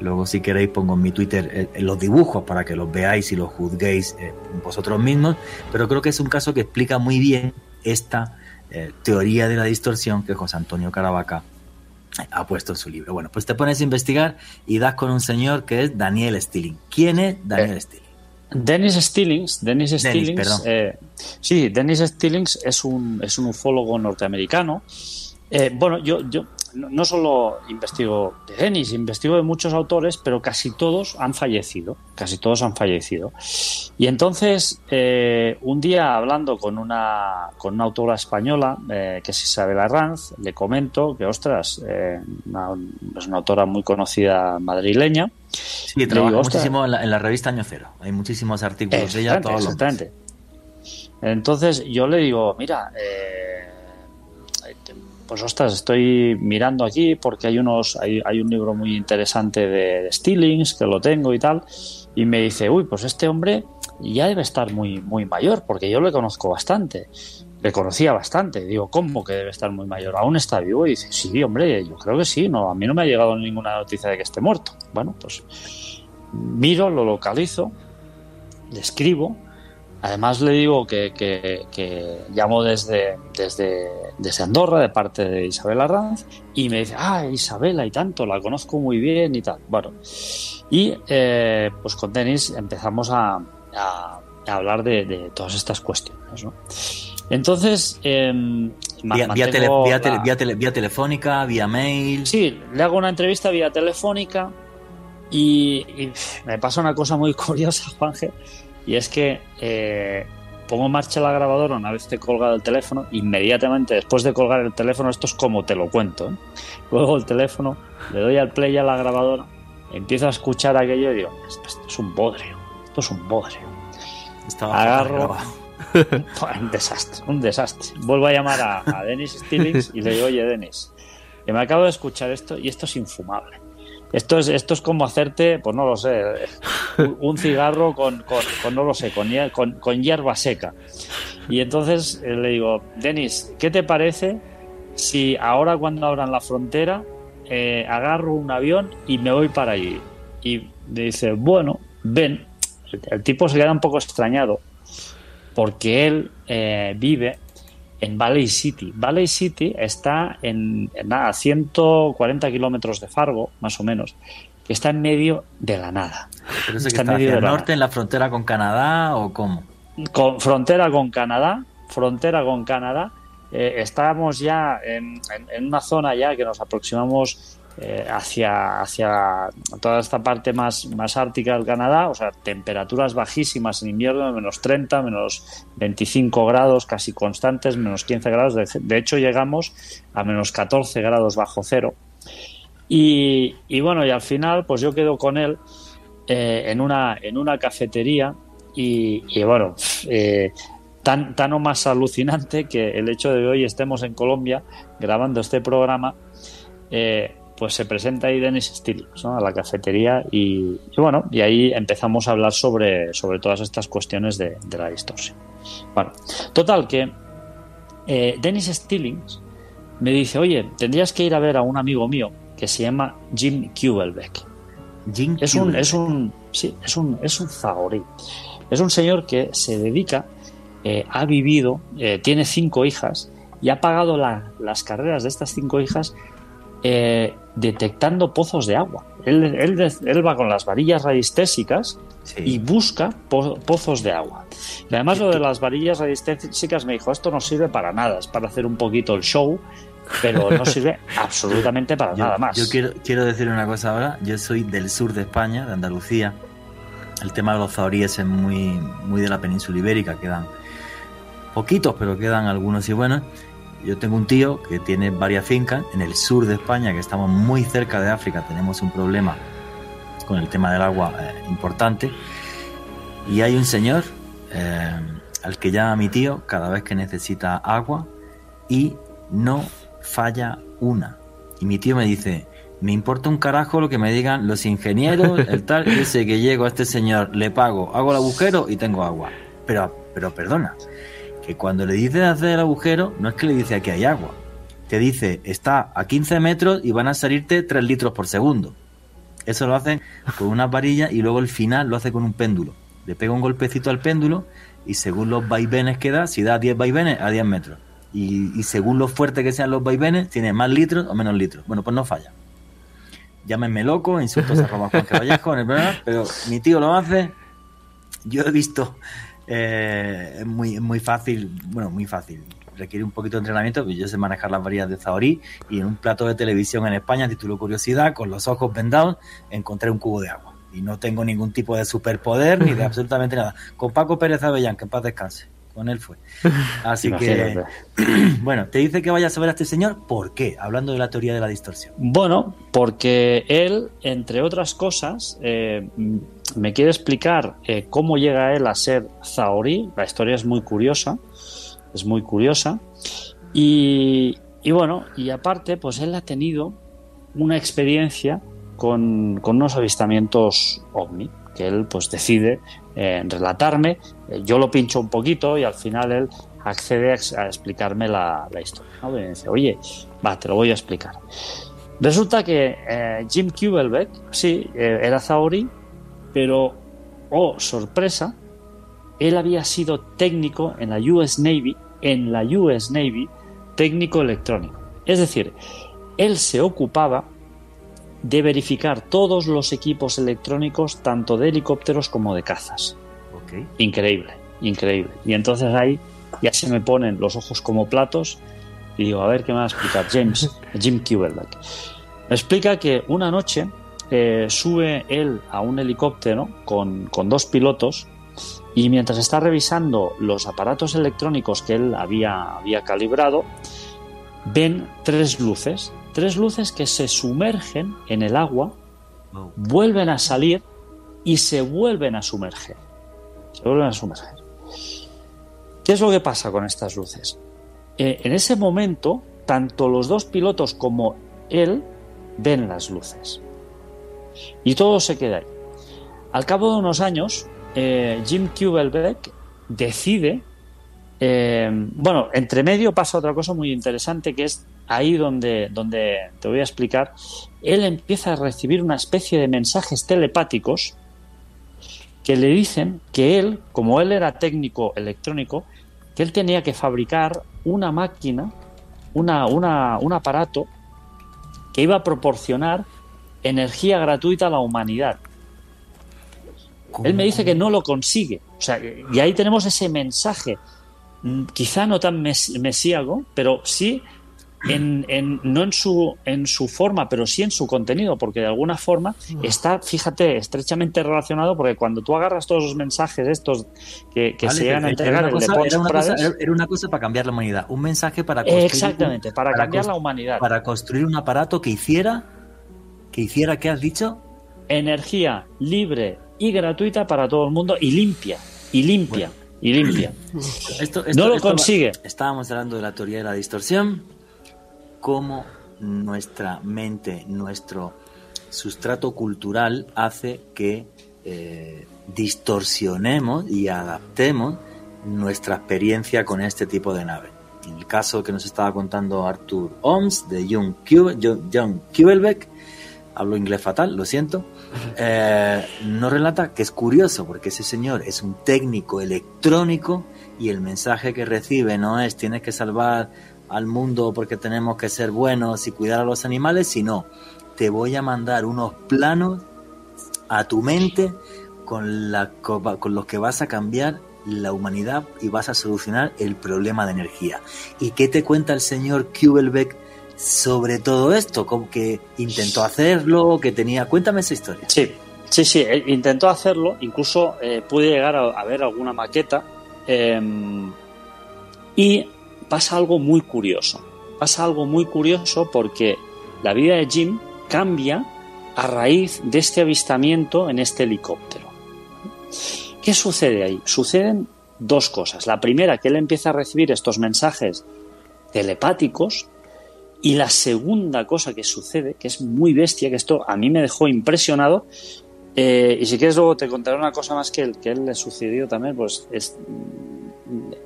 Luego si queréis pongo en mi Twitter eh, los dibujos para que los veáis y los juzguéis eh, vosotros mismos, pero creo que es un caso que explica muy bien esta eh, teoría de la distorsión que José Antonio Caravaca ha puesto en su libro. Bueno, pues te pones a investigar y das con un señor que es Daniel Stilling. ¿Quién es Daniel Stilling? Dennis Stillings, Dennis Stillings, eh, sí, Dennis Stillings es un, es un ufólogo norteamericano. Eh, bueno, yo, yo no solo investigo de Dennis, investigo de muchos autores, pero casi todos han fallecido, casi todos han fallecido. Y entonces, eh, un día hablando con una, con una autora española, eh, que es Isabel Arranz, le comento que, ostras, eh, es una autora muy conocida madrileña. Sí, trabaja muchísimo en la, revista Año Cero. Hay muchísimos artículos de ella todos exactamente. Entonces yo le digo, mira, pues ostras, estoy mirando aquí porque hay unos, hay, un libro muy interesante de, de, Stillings que lo tengo y tal, y me dice, uy, pues este hombre ya debe estar muy, muy mayor, porque yo le conozco bastante, le conocía bastante, digo, ¿cómo que debe estar muy mayor? ¿Aún está vivo? Y dice, sí, hombre, yo creo que sí, no, a mí no me ha llegado ninguna noticia de que esté muerto. Bueno, pues miro, lo localizo, le escribo, Además le digo que, que, llamo desde, desde, desde, Andorra, de parte de Isabel Arranz, y me dice, ah, Isabela y tanto, la conozco muy bien y tal. Bueno, y eh, pues con Denis empezamos a, a, hablar de, todas estas cuestiones. ¿no? Entonces, eh, vía, vía, telefónica, vía mail. Sí, le hago una entrevista vía telefónica y, y me pasa una cosa muy curiosa, Juanje y es que eh, pongo en marcha la grabadora una vez te he colgado el teléfono, inmediatamente después de colgar el teléfono, esto es como te lo cuento. ¿eh? Luego el teléfono, le doy al play a la grabadora, empiezo a escuchar aquello y digo, esto, es un bodrio, esto es un bodrio. Agarro. un desastre, un desastre. Vuelvo a llamar a, a Dennis Stillings y le digo, oye, Dennis, que me acabo de escuchar esto y esto es infumable. Esto es, esto es como hacerte, pues no lo sé, un cigarro con, con, no lo sé, con, con, con, hierba seca. Y entonces eh, le digo, Denis, ¿qué te parece si ahora cuando abran la frontera eh, agarro un avión y me voy para allí? Y me dice, bueno, ven. El, tipo se queda un poco extrañado porque él eh, vive en Valley City. Valley City está en, a 140 kilómetros de Fargo, más o menos, que está en medio de la nada. ¿Pero está, en medio del norte, en la frontera con Canadá o cómo? Con, frontera con Canadá, frontera con Canadá. Eh, estamos ya en, en, una zona ya que nos aproximamos eh, hacia, hacia toda esta parte más, más ártica del Canadá, o sea, temperaturas bajísimas en invierno, menos 30, menos 25 grados casi constantes, menos 15 grados, de, hecho llegamos a menos 14 grados bajo cero. Y, bueno, y al final, pues yo quedo con él eh, en, una, en una cafetería y, bueno, eh, tan, tan o más alucinante que el hecho de que hoy estemos en Colombia grabando este programa, pues se presenta ahí Dennis Stillings a la cafetería y, bueno, y ahí empezamos a hablar sobre, sobre todas estas cuestiones de, la distorsión. Bueno, total que eh, Dennis Stillings me dice, oye, tendrías que ir a ver a un amigo mío que se llama Jim Kubelbeck. Jim es un, es un, sí, es un, es un Es un señor que se dedica, eh, ha vivido, eh, tiene cinco hijas y ha pagado las carreras de estas cinco hijas eh, detectando pozos de agua. Él, él, va con las varillas radiestésicas y busca pozos de agua. Y además lo de las varillas radiestésicas me dijo, esto no sirve para nada, es para hacer un poquito el show, pero no sirve absolutamente para nada más. Yo quiero, quiero decir una cosa ahora, yo soy del sur de España, de Andalucía. El tema de los zahoríes es muy, muy de la península ibérica, quedan poquitos, pero quedan algunos y buenos. Yo tengo un tío que tiene varias fincas en el sur de España, que estamos muy cerca de África, tenemos un problema con el tema del agua eh, importante. Y hay un señor eh, al que llama mi tío cada vez que necesita agua y no falla una. Y mi tío me dice, me importa un carajo lo que me digan los ingenieros, el tal, ese que llego a este señor, le pago, hago el agujero y tengo agua. Pero, pero perdona, que cuando le dice hacer el agujero, no es que le dice aquí hay agua. Te dice, está a 15 metros y van a salirte 3 litros por segundo. Eso lo hace con una varilla y luego el final lo hace con un péndulo. Le pega un golpecito al péndulo y según los vaivenes que da, si da 10 vaivenes, a 10 metros. Y, según lo fuerte que sean los vaivenes, tiene más litros o menos litros. Bueno, pues no falla. Llámenme loco, insultos a Juan Vallejo, pero mi tío lo hace yo he visto eh, muy, muy fácil, bueno, muy fácil, requiere un poquito de entrenamiento, pues yo sé manejar las varillas de Zahorí y en un plato de televisión en España, título Curiosidad, con los ojos vendados, encontré un cubo de agua. Y no tengo ningún tipo de superpoder ni de absolutamente nada. Con Paco Pérez Avellán, que en paz descanse. Con él fue. Así que, bueno, te dice que vayas a ver a este señor. ¿Por qué? Hablando de la teoría de la distorsión. Bueno, porque él, entre otras cosas, eh, me quiere explicar eh, cómo llega él a ser Zahorí. La historia es muy curiosa es muy curiosa. Y, bueno, y aparte, pues él ha tenido una experiencia con, unos avistamientos ovni, que él pues decide eh, relatarme, eh, yo lo pincho un poquito y al final él accede a, explicarme la, historia. Dice, oye, te lo voy a explicar. Resulta que eh, Jim Kubelbeck, sí, era Zaori, pero, oh, sorpresa, él había sido técnico en la US Navy, en la US Navy, técnico electrónico. Es decir, él se ocupaba de verificar todos los equipos electrónicos, tanto de helicópteros como de cazas. Increíble, increíble. Y entonces ahí ya se me ponen los ojos como platos y digo, a ver qué me va a explicar James, Jim Kubelbeck. Me explica que una noche eh, sube él a un helicóptero con, con dos pilotos y mientras está revisando los aparatos electrónicos que él había, había calibrado, ven tres luces, tres luces que se sumergen en el agua, vuelven a salir y se vuelven a sumerger. Se vuelven a sumerger. ¿Qué es lo que pasa con estas luces? Eh, en ese momento, tanto los dos pilotos como él ven las luces. Y todo se queda ahí. Al cabo de unos años, eh, Jim Kubelbeck decide, eh, bueno, entre medio pasa otra cosa muy interesante que es ahí donde, donde te voy a explicar, él empieza a recibir una especie de mensajes telepáticos que le dicen que él, como él era técnico electrónico, que él tenía que fabricar una máquina, una, un aparato que iba a proporcionar energía gratuita a la humanidad. Él me dice que no lo consigue. O sea, y ahí tenemos ese mensaje, mm, quizá no tan mesíago, pero sí en, no en su, en su forma, pero sí en su contenido, porque de alguna forma está, fíjate, estrechamente relacionado, porque cuando tú agarras todos los mensajes estos que, se llegan a entregar, era una, cosa, era, una, cosa, para cambiar la humanidad, un mensaje para construir, exactamente, para, cambiar la humanidad, para construir un aparato que hiciera, que hiciera, ¿qué has dicho? Energía libre y gratuita para todo el mundo y limpia, y limpia, y limpia. no lo consigue. estábamos hablando de la teoría de la distorsión, cómo nuestra mente, nuestro sustrato cultural hace que eh, distorsionemos y adaptemos nuestra experiencia con este tipo de nave. En el caso que nos estaba contando Arthur Oms de John, John Kubelbeck, hablo inglés fatal, lo siento, eh, nos relata que es curioso porque ese señor es un técnico electrónico y el mensaje que recibe no es tienes que salvar al mundo porque tenemos que ser buenos y cuidar a los animales, sino te voy a mandar unos planos a tu mente con, la, con los que vas a cambiar la humanidad y vas a solucionar el problema de energía. ¿Y qué te cuenta el señor Kubelbeck sobre todo esto, como que intentó hacerlo, que tenía... Cuéntame esa historia. Sí, sí, sí, intentó hacerlo, incluso eh, pude llegar a, ver alguna maqueta em, y pasa algo muy curioso. Pasa algo muy curioso porque la vida de Jim cambia a raíz de este avistamiento en este helicóptero. ¿Qué sucede ahí? Suceden dos cosas. La primera, que él empieza a recibir estos mensajes telepáticos y la segunda cosa que sucede, que es muy bestia, que esto a mí me dejó impresionado, eh, y si quieres luego te contaré una cosa más que, él, que él le sucedió también, pues es,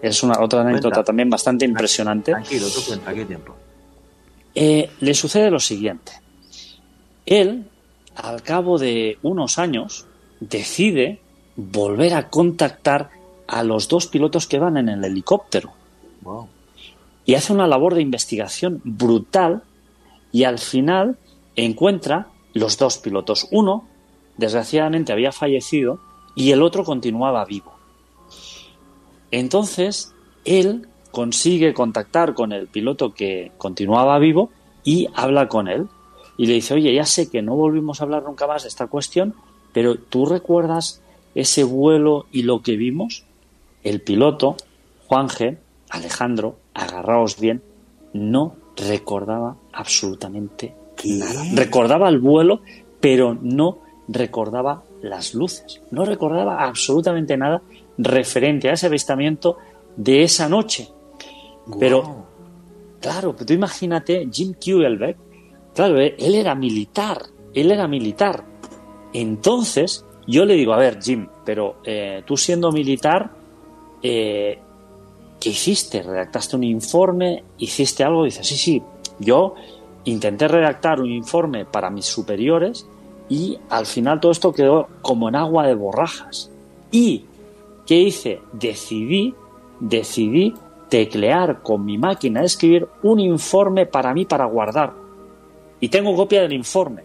es una otra anécdota también bastante impresionante. Tranquilo, tú cuenta, ¿qué tiempo? Eh, le sucede lo siguiente. Él, al cabo de unos años, decide volver a contactar a los dos pilotos que van en el helicóptero. Wow y hace una labor de investigación brutal y al final encuentra los dos pilotos. Uno, desgraciadamente, había fallecido y el otro continuaba vivo. Entonces, él consigue contactar con el piloto que continuaba vivo y habla con él. Y le dice, oye, ya sé que no volvimos a hablar nunca más de esta cuestión, pero ¿tú recuerdas ese vuelo y lo que vimos? El piloto, Juan G., Alejandro, agarraos bien, no recordaba absolutamente nada. Recordaba el vuelo, pero no recordaba las luces. No recordaba absolutamente nada referente a ese avistamiento de esa noche. Pero, claro, tú imagínate, Jim Kubelbeck, claro, él era militar, él era militar. Entonces, yo le digo, a ver, Jim, pero eh, tú siendo militar, eh, ¿qué hiciste? ¿Redactaste un informe? ¿Hiciste algo? Dice, sí, sí, yo intenté redactar un informe para mis superiores y al final todo esto quedó como en agua de borrajas. ¿Y qué hice? Decidí, decidí teclear con mi máquina de escribir un informe para mí para guardar. Y tengo copia del informe.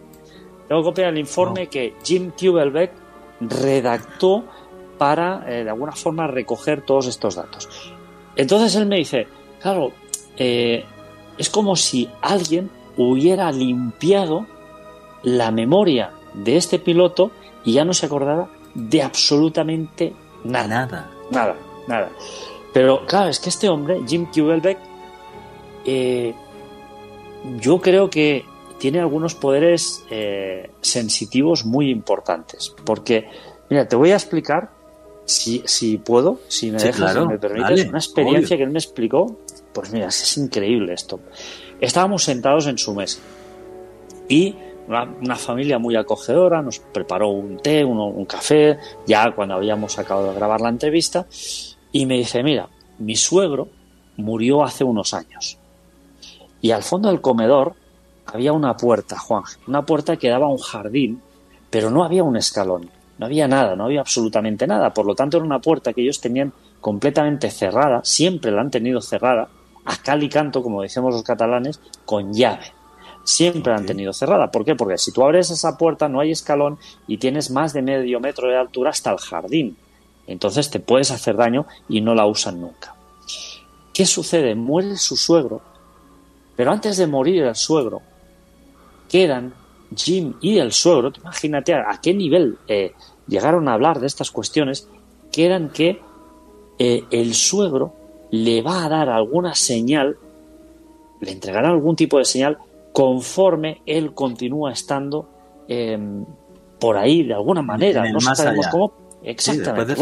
Tengo copia del informe que Jim Kubelbeck redactó para, eh, de alguna forma, recoger todos estos datos. Entonces él me dice, claro, eh, es como si alguien hubiera limpiado la memoria de este piloto y ya no se acordaba de absolutamente nada. Nada. Nada, nada. Pero claro, es que este hombre, Jim Kubelbeck, eh, yo creo que tiene algunos poderes eh, sensitivos muy importantes. Porque, mira, te voy a explicar, si, si puedo, si me dejas, si me permites, una experiencia que él me explicó. Pues mira, es increíble esto. Estábamos sentados en su mesa y una, familia muy acogedora nos preparó un té, un café, ya cuando habíamos acabado de grabar la entrevista, y me dice, mira, mi suegro murió hace unos años. Y al fondo del comedor había una puerta, Juan, una puerta que daba a un jardín, pero no había un escalón, no había nada, no había absolutamente nada. Por lo tanto, era una puerta que ellos tenían completamente cerrada, siempre la han tenido cerrada, a cal y canto, como decimos los catalanes, con llave. Siempre han tenido cerrada. ¿Por qué? Porque si tú abres esa puerta no hay escalón y tienes más de medio metro de altura hasta el jardín. Entonces te puedes hacer daño y no la usan nunca. ¿Qué sucede? Muere su suegro, pero antes de morir el suegro, quedan Jim y el suegro, imagínate a, qué nivel eh, llegaron a hablar de estas cuestiones, quedan que eh, el suegro le va a dar alguna señal, le entregará algún tipo de señal conforme él continúa estando em, por ahí de alguna manera. no sabemos cómo. Exactamente.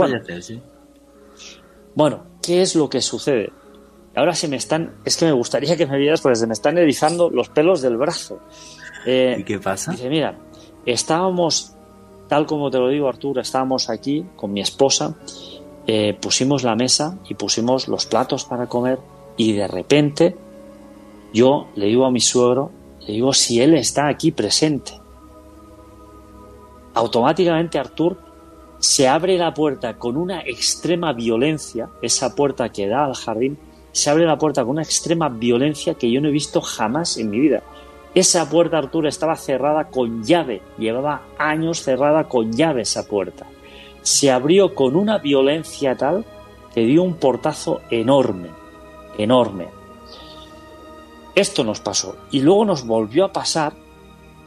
bueno. ¿qué es lo que sucede? Ahora se me están. Es que me gustaría que me vieras porque se me están erizando los pelos del brazo. Eh, ¿Y qué pasa? Dice, mira, estábamos, tal como te lo digo, Arturo, estábamos aquí con mi esposa eh, pusimos la mesa y pusimos los platos para comer y de repente yo le digo a mi suegro, digo si él está aquí presente. Automáticamente Artur se abre la puerta con una extrema violencia, esa puerta que da al jardín, se abre la puerta con una extrema violencia que yo no he visto jamás en mi vida. Esa puerta, Artur, estaba cerrada con llave, llevaba años cerrada con llave esa puerta se abrió con una violencia tal que dio un portazo enorme, enorme. Esto nos pasó. Y luego nos volvió a pasar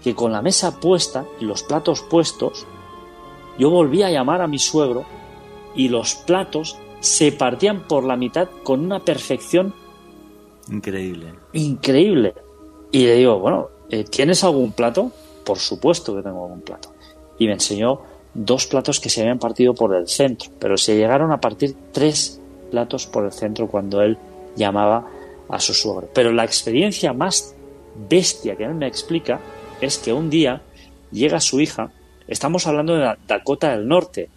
que con la mesa puesta y los platos puestos, yo volví a llamar a mi suegro y los platos se partían por la mitad con una perfección increíble. Increíble. Y le digo, bueno, eh, ¿tienes algún plato? Por supuesto que tengo algún plato. Y me enseñó dos platos que se habían partido por el centro, pero se llegaron a partir tres platos por el centro cuando él llamaba a su suegro. Pero la experiencia más bestia que él me explica es que un día llega su hija, estamos hablando de Dakota del Norte,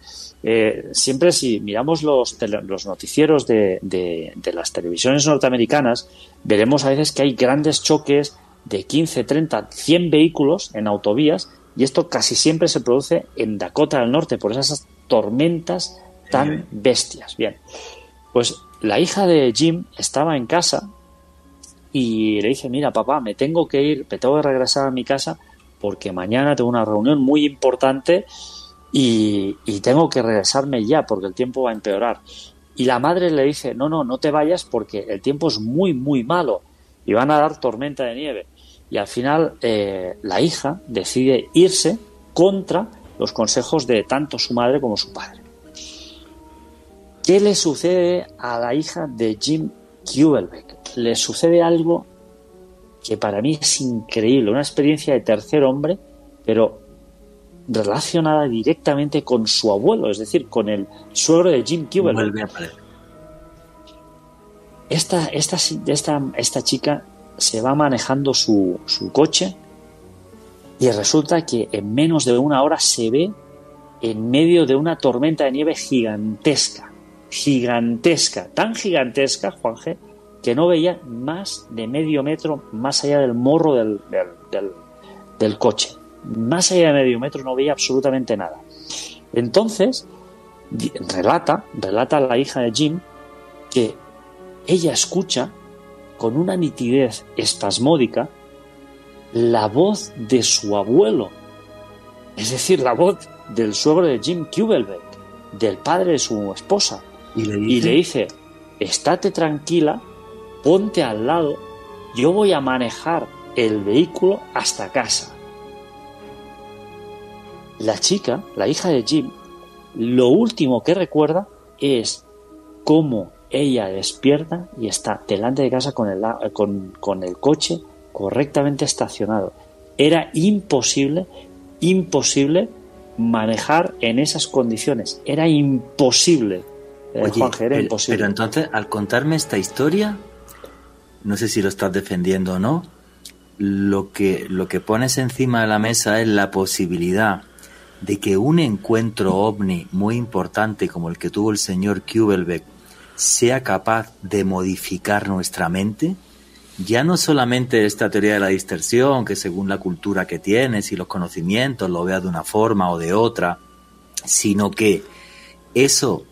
eh, siempre si miramos los, los noticieros de, de, las televisiones norteamericanas, veremos a veces que hay grandes choques de 15, 30, 100 vehículos en autovías y esto casi siempre se produce en Dakota del Norte por esas tormentas tan bestias. Bien, pues la hija de Jim estaba en casa y le dije, mira papá, me tengo que ir, me tengo que regresar a mi casa porque mañana tengo una reunión muy importante y, tengo que regresarme ya porque el tiempo va a empeorar. Y la madre le dice, no, no, no te vayas porque el tiempo es muy, muy malo y van a dar tormenta de nieve. Y al final eh, la hija decide irse contra los consejos de tanto su madre como su padre. ¿Qué le sucede a la hija de Jim Kubelbeck? Le sucede algo que para mí es increíble, una experiencia de tercer hombre, pero relacionada directamente con su abuelo, es decir, con el suegro de Jim Kubelbeck. Esta, esta, esta, esta chica se va manejando su, su coche y resulta que en menos de una hora se ve en medio de una tormenta de nieve gigantesca, gigantesca, tan gigantesca, Juan G., que no veía más de medio metro más allá del morro del, del, coche. Más allá de medio metro no veía absolutamente nada. Entonces, relata, relata la hija de Jim que ella escucha con una nitidez espasmódica la voz de su abuelo, es decir, la voz del suegro de Jim Kubelbeck, del padre de su esposa. Y le dice, y le dice estate tranquila, ponte al lado, yo voy a manejar el vehículo hasta casa. La chica, la hija de Jim, lo último que recuerda es cómo ella despierta y está delante de casa con el, con, con el coche correctamente estacionado. Era imposible, imposible manejar en esas condiciones. Era imposible. Eh, era imposible. Pero entonces, al contarme esta historia, no sé si lo estás defendiendo o no, lo que, lo que pones encima de la mesa es la posibilidad de que un encuentro ovni muy importante como el que tuvo el señor Kubelbeck sea capaz de modificar nuestra mente ya no solamente esta teoría de la distorsión, que según la cultura que tienes y los conocimientos lo veas de una forma o de otra, sino que eso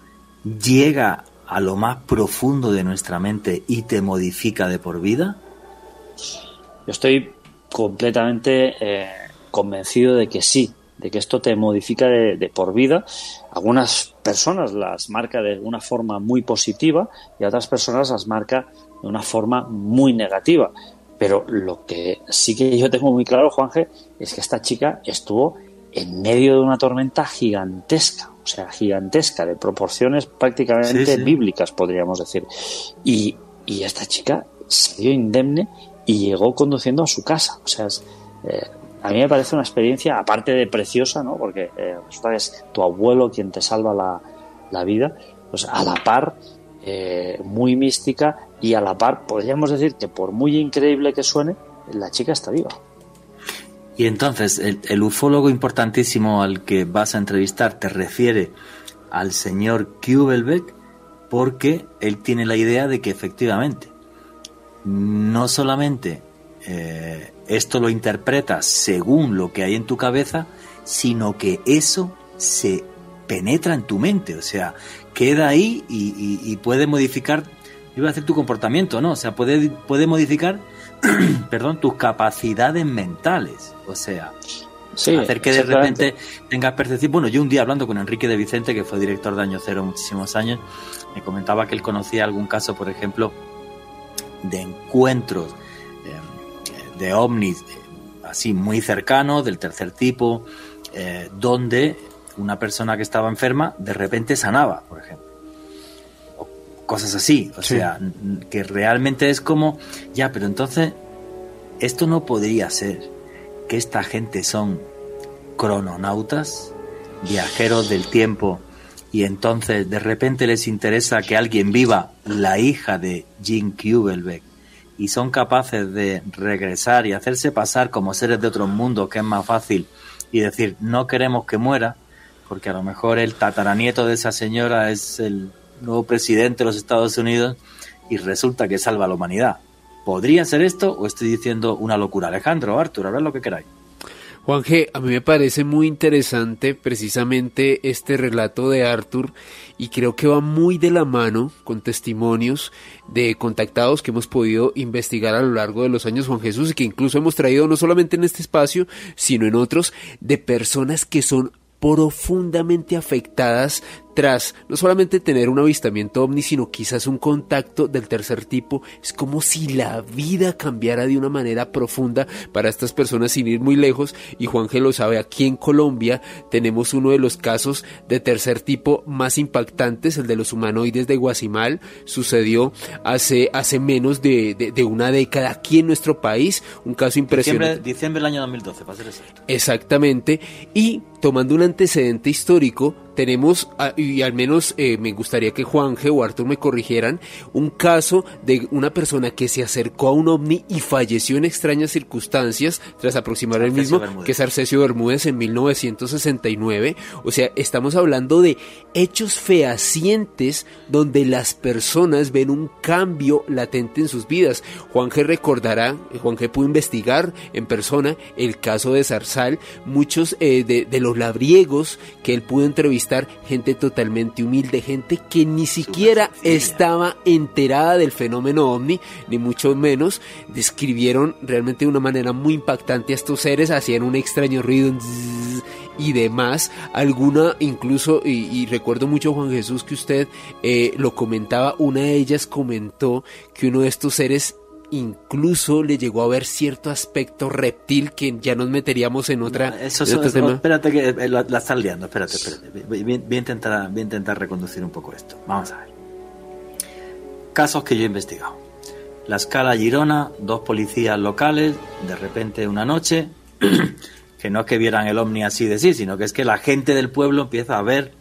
llega a lo más profundo de nuestra mente y te modifica de por vida? Yo estoy completamente eh, convencido de que sí, de que esto te modifica de, por vida. Algunas personas las marca de una forma muy positiva y otras personas las marca de una forma muy negativa. Pero lo que sí que yo tengo muy claro, Juanje, es que esta chica estuvo en medio de una tormenta gigantesca, o sea, gigantesca, de proporciones prácticamente bíblicas, podríamos decir. Y, esta chica salió indemne y llegó conduciendo a su casa. O sea, eh, a mí me parece una experiencia, aparte de preciosa, ¿no? Porque eh, es tu abuelo quien te salva la, la vida, pues a la par eh, muy mística y a la par podríamos decir que por muy increíble que suene, la chica está viva. Y entonces, el, ufólogo importantísimo al que vas a entrevistar te refiere al señor Kubelbeck porque él tiene la idea de que efectivamente no solamente eh, esto lo interpretas según lo que hay en tu cabeza, sino que eso se penetra en tu mente, o sea, queda ahí y, puede modificar, iba a decir tu comportamiento, ¿no? O sea, puede, puede modificar, perdón, tus capacidades mentales, o sea, hacer que de repente tengas percepción. Bueno, yo un día hablando con Enrique de Vicente, que fue director de Año Cero muchísimos años, me comentaba que él conocía algún caso, por ejemplo, de encuentros eh, de ovnis eh, así muy cercanos, del tercer tipo, eh, donde una persona que estaba enferma de repente sanaba, por ejemplo. Cosas así. O sea, que realmente es como, ya, pero entonces, esto no podría ser que esta gente son crononautas, viajeros del tiempo, y entonces de repente les interesa que alguien viva la hija de Jim Kubelbeck y son capaces de regresar y hacerse pasar como seres de otro mundo, que es más fácil, y decir, no queremos que muera, porque a lo mejor el tataranieto de esa señora es el nuevo presidente de los Estados Unidos y resulta que salva a la humanidad. ¿Podría ser esto o estoy diciendo una locura? Alejandro, Arturo, ver lo que queráis. Juan G, a mí me parece muy interesante precisamente este relato de Arthur y creo que va muy de la mano con testimonios de contactados que hemos podido investigar a lo largo de los años Juan Jesús y que incluso hemos traído no solamente en este espacio, sino en otros, de personas que son profundamente afectadas tras no solamente tener un avistamiento ovni, sino quizás un contacto del tercer tipo, es como si la vida cambiara de una manera profunda para estas personas sin ir muy lejos. Y Juan lo sabe, aquí en Colombia tenemos uno de los casos de tercer tipo más impactantes, el de los humanoides de Guasimal. Sucedió hace, hace menos de, de, una década aquí en nuestro país, un caso impresionante. Diciembre, diciembre del año 2012, para ser exacto. Exactamente. Y tomando un antecedente histórico, tenemos, ah, y al menos eh, me gustaría que Juanje o Arthur me corrigieran, un caso de una persona que se acercó a un ovni y falleció en extrañas circunstancias tras aproximar el mismo, que es Arcesio Bermúdez en 1969. O sea, estamos hablando de hechos fehacientes donde las personas ven un cambio latente en sus vidas. Juanje recordará, Juanje pudo investigar en persona el caso de Zarzal, muchos eh, de, de los labriegos que él pudo entrevistar gente totalmente humilde, gente que ni siquiera estaba enterada del fenómeno ovni, ni mucho menos. Describieron realmente de una manera muy impactante a estos seres, hacían un extraño ruido y demás. Alguna incluso, y, recuerdo mucho Juan Jesús que usted eh, lo comentaba, una de ellas comentó que uno de estos seres incluso le llegó a ver cierto aspecto reptil que ya nos meteríamos en otra. Eso, espérate que eh, la, estás liando, espérate, espérate. Voy, a intentar, voy a intentar reconducir un poco esto. Vamos a ver. Casos que yo he investigado. La escala Girona, dos policías locales, de repente una noche, que no es que vieran el ovni así de sí, sino que es que la gente del pueblo empieza a ver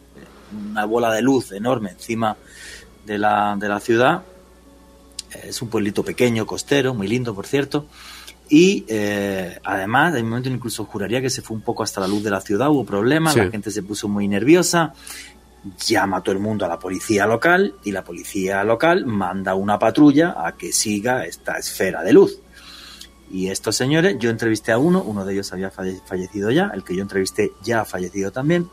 una bola de luz enorme encima de la, de la ciudad es un pueblito pequeño, costero, muy lindo, por cierto. Y eh, además, hay un momento incluso juraría que se fue un poco hasta la luz de la ciudad, hubo problemas, la gente se puso muy nerviosa, llama a todo el mundo a la policía local y la policía local manda una patrulla a que siga esta esfera de luz. Y estos señores, yo entrevisté a uno, uno de ellos había fallecido ya, el que yo entrevisté ya ha fallecido también,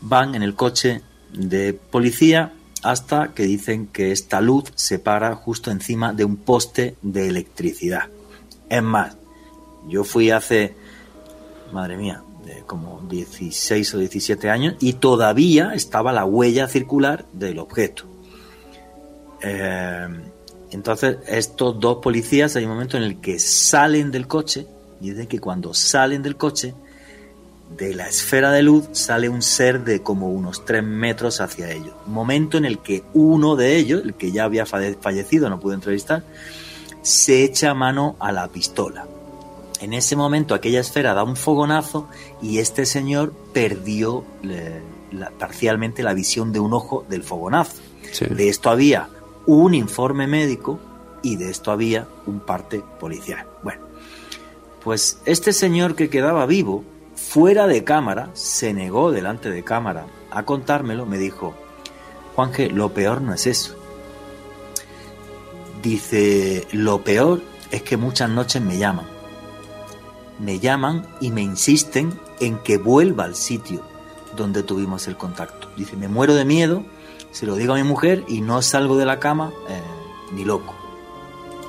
van en el coche de policía hasta que dicen que esta luz se para justo encima de un poste de electricidad. Es más, yo fui hace, madre mía, de como 16 o 17 años y todavía estaba la huella circular del objeto. Eh, entonces, estos dos policías hay un momento en el que salen del coche y dicen que cuando salen del coche de la esfera de luz sale un ser de como unos tres metros hacia ellos. Momento en el que uno de ellos, el que ya había fallecido, no pude entrevistar, se echa mano a la pistola. En ese momento aquella esfera da un fogonazo y este señor perdió parcialmente la visión de un ojo del fogonazo. De esto había un informe médico y de esto había un parte policial. Bueno, pues este señor que quedaba vivo, fuera de cámara, se negó delante de cámara a contármelo, me dijo, Juanje, lo peor no es eso. Dice, lo peor es que muchas noches me llaman. Me llaman y me insisten en que vuelva al sitio donde tuvimos el contacto. Dice, me muero de miedo, se lo digo a mi mujer y no salgo de la cama eh, ni loco.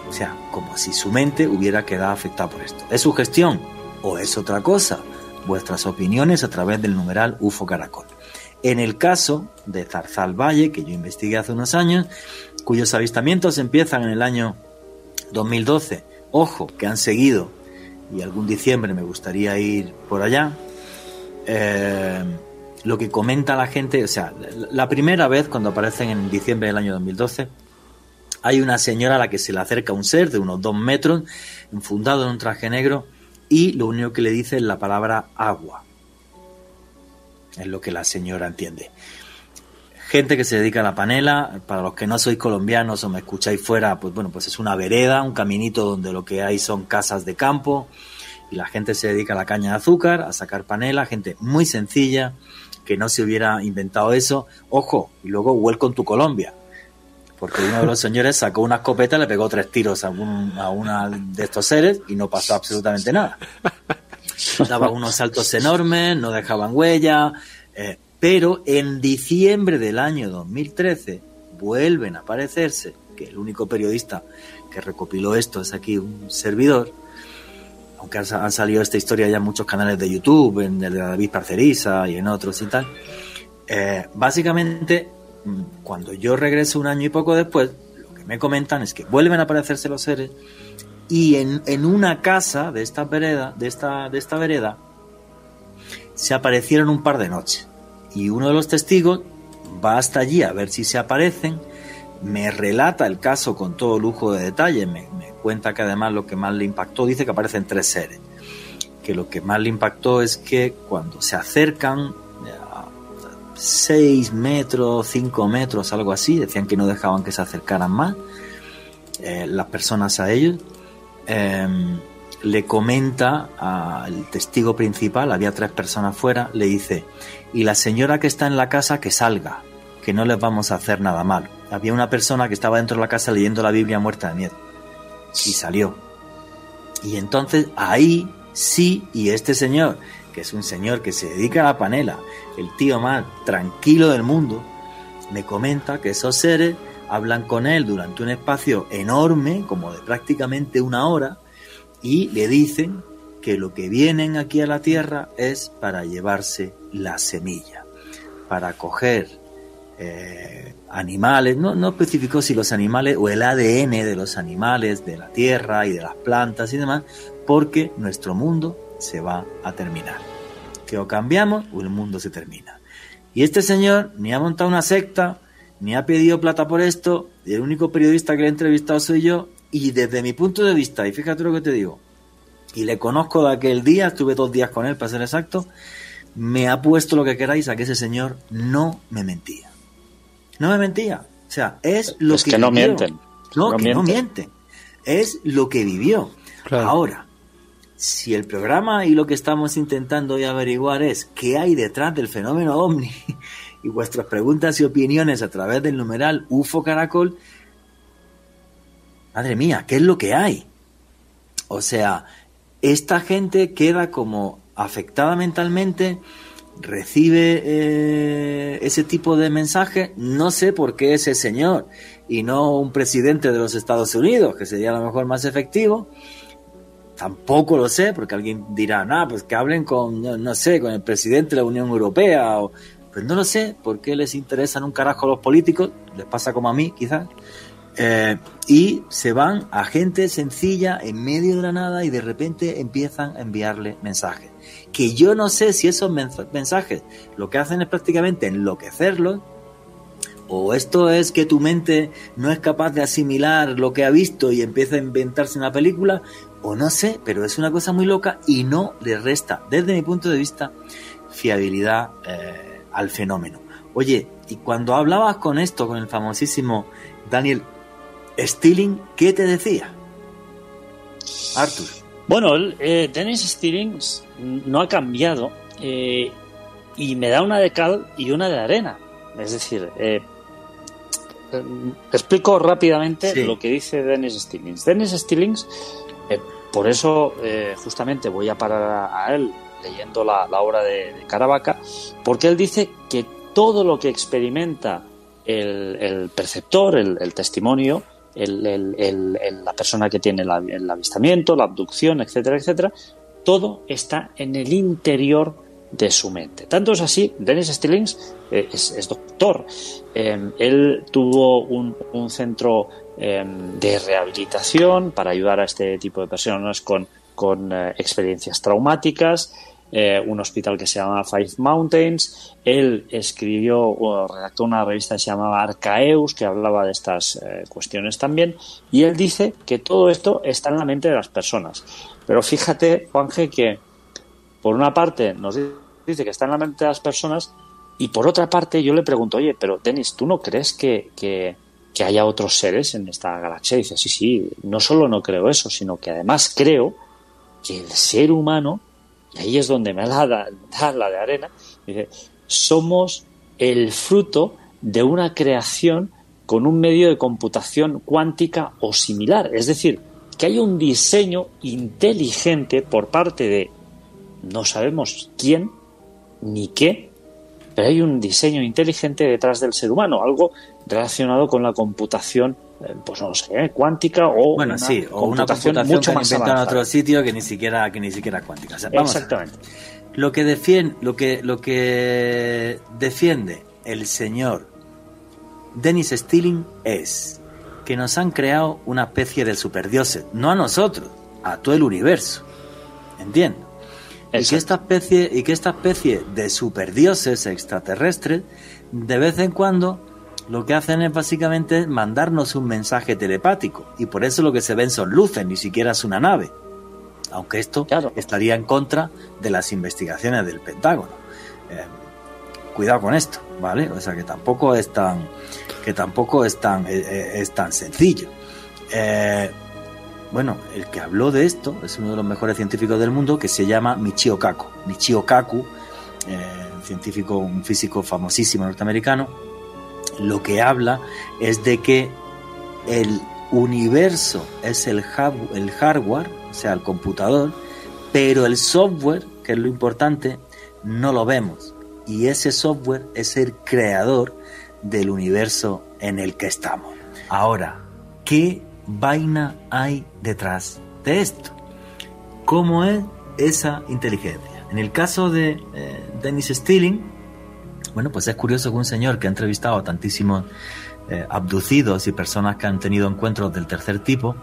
O sea, como si su mente hubiera quedado afectada por esto. ¿Es su gestión o es otra cosa? Vuestras opiniones a través del numeral UFO Caracol. En el caso de Zarzal Valle, que yo investigué hace unos años, cuyos avistamientos empiezan en el año 2012, ojo, que han seguido, y algún diciembre me gustaría ir por allá, eh, lo que comenta la gente, o sea, la primera vez cuando aparecen en diciembre del año 2012, hay una señora a la que se le acerca un ser de unos dos metros, enfundado en un traje negro, y lo único que le dice es la palabra agua. Es lo que la señora entiende. Gente que se dedica a la panela, para los que no sois colombianos o me escucháis fuera, pues bueno, pues es una vereda, un caminito donde lo que hay son casas de campo y la gente se dedica a la caña de azúcar, a sacar panela, gente muy sencilla, que no se hubiera inventado eso. Ojo, y luego Welcome tu Colombia porque uno de los señores sacó una escopeta le pegó tres tiros a, un, a una de estos seres y no pasó absolutamente nada. Daba unos saltos enormes, no dejaban huella, eh, pero en diciembre del año 2013 vuelven a aparecerse, que el único periodista que recopiló esto es aquí un servidor, aunque han, salido esta historia ya en muchos canales de YouTube, en el de David Parcerisa y en otros y tal, eh, básicamente, cuando yo regreso un año y poco después, lo que me comentan es que vuelven a aparecerse los seres y en, en una casa de esta vereda, de esta, de esta vereda, se aparecieron un par de noches. Y uno de los testigos va hasta allí a ver si se aparecen, me relata el caso con todo lujo de detalle, me, cuenta que además lo que más le impactó, dice que aparecen tres seres, que lo que más le impactó es que cuando se acercan 6 metros, 5 metros, algo así, decían que no dejaban que se acercaran más eh, las personas a ellos, em, le comenta al testigo principal, había tres personas fuera, le dice, y la señora que está en la casa que salga, que no les vamos a hacer nada mal. Había una persona que estaba dentro de la casa leyendo la Biblia muerta de miedo. Y salió. Y entonces ahí sí, y este señor, que es un señor que se dedica a la panela, el tío más tranquilo del mundo, me comenta que esos seres hablan con él durante un espacio enorme, como de prácticamente una hora, y le dicen que lo que vienen aquí a la tierra es para llevarse la semilla, para coger eh, animales, no, no especificó si los animales o el ADN de los animales, de la tierra y de las plantas y demás, porque nuestro mundo se va a terminar. Que o cambiamos o el mundo se termina. Y este señor ni ha montado una secta, ni ha pedido plata por esto, y el único periodista que le he entrevistado soy yo, y desde mi punto de vista, y fíjate lo que te digo, y le conozco de aquel día, estuve dos días con él para ser exacto, me ha puesto lo que queráis a que ese señor no me mentía. No me mentía. O sea, es lo es que, no mienten. No, que no mienten. Es lo que vivió. Ahora, si el programa y lo que estamos intentando hoy averiguar es qué hay detrás del fenómeno ovni y vuestras preguntas y opiniones a través del numeral UFO Caracol, madre mía, ¿qué es lo que hay? O sea, esta gente queda como afectada mentalmente, recibe eh, ese tipo de mensaje, no sé por qué ese señor y no un presidente de los Estados Unidos, que sería a lo mejor más efectivo. Tampoco lo sé, porque alguien dirá, no, pues que hablen con, no, sé, con el presidente de la Unión Europea. O, pues no lo sé, por qué les interesan un carajo a los políticos, les pasa como a mí, quizás. Eh, y se van a gente sencilla en medio de la nada y de repente empiezan a enviarle mensajes. Que yo no sé si esos mensajes lo que hacen es prácticamente enloquecerlos o esto es que tu mente no es capaz de asimilar lo que ha visto y empieza a inventarse una película, o no sé, pero es una cosa muy loca y no le resta, desde mi punto de vista, fiabilidad eh, al fenómeno. Oye, y cuando hablabas con esto, con el famosísimo Daniel Stilling, ¿qué te decía? Arthur. Bueno, eh, Dennis Stilling no ha cambiado eh, y me da una de cal y una de arena. Es decir, eh, explico rápidamente lo que dice Dennis Stillings. Dennis Stillings, por eso justamente voy a parar a, él leyendo la, obra de, Caravaca, porque él dice que todo lo que experimenta el, perceptor, el testimonio, la persona que tiene el avistamiento, la abducción, etcétera, etcétera, todo está en el interior de su mente. Tanto es así, Dennis Stillings eh, es, doctor. Em, él tuvo un, centro em, de rehabilitación para ayudar a este tipo de personas con, con eh, experiencias traumáticas. Eh, un hospital que se llama Five Mountains. Él escribió o redactó una revista que se llamaba Arcaeus, que hablaba de estas cuestiones también. Y él dice que todo esto está en la mente de las personas. Pero fíjate, Juanje, que por una parte nos dice que está en la mente de las personas y por otra parte yo le pregunto, oye, pero Denis, ¿tú no crees que, que, haya otros seres en esta galaxia? Dice, sí, sí, no solo no creo eso, sino que además creo que el ser humano y ahí es donde me da, la de arena, somos el fruto de una creación con un medio de computación cuántica o similar. Es decir, que hay un diseño inteligente por parte de no sabemos quién ni qué, pero hay un diseño inteligente detrás del ser humano, algo relacionado con la computación eh, pues no sé, cuántica o bueno, una sí, o una computación mucho que más en otro sitio que ni siquiera que ni siquiera cuántica. O sea, vamos a ver. Exactamente. Lo que defiende, lo que lo que defiende el señor Dennis Stilling es que nos han creado una especie de superdioses, no a nosotros, a todo el universo. Entiendo. Y que esta especie y que esta especie de superdioses extraterrestres de vez en cuando lo que hacen es básicamente mandarnos un mensaje telepático y por eso lo que se ven son luces, ni siquiera es una nave. Aunque esto Claro. estaría en contra de las investigaciones del Pentágono. Eh, cuidado con esto, ¿vale? O sea que tampoco es tan que tampoco es tan eh, eh, es tan sencillo. Eh, bueno, el que habló de esto es uno de los mejores científicos del mundo que se llama Michio Kaku. Michio Kaku, eh, un científico, un físico famosísimo norteamericano, lo que habla es de que el universo es el, el hardware, o sea, el computador, pero el software, que es lo importante, no lo vemos. Y ese software es el creador del universo en el que estamos. Ahora, ¿qué vaina hay detrás de esto? ¿Cómo es esa inteligencia? En el caso de eh, Dennis Stilling, bueno, pues es curioso que un señor que ha entrevistado a tantísimos eh, abducidos y personas que han tenido encuentros del tercer tipo,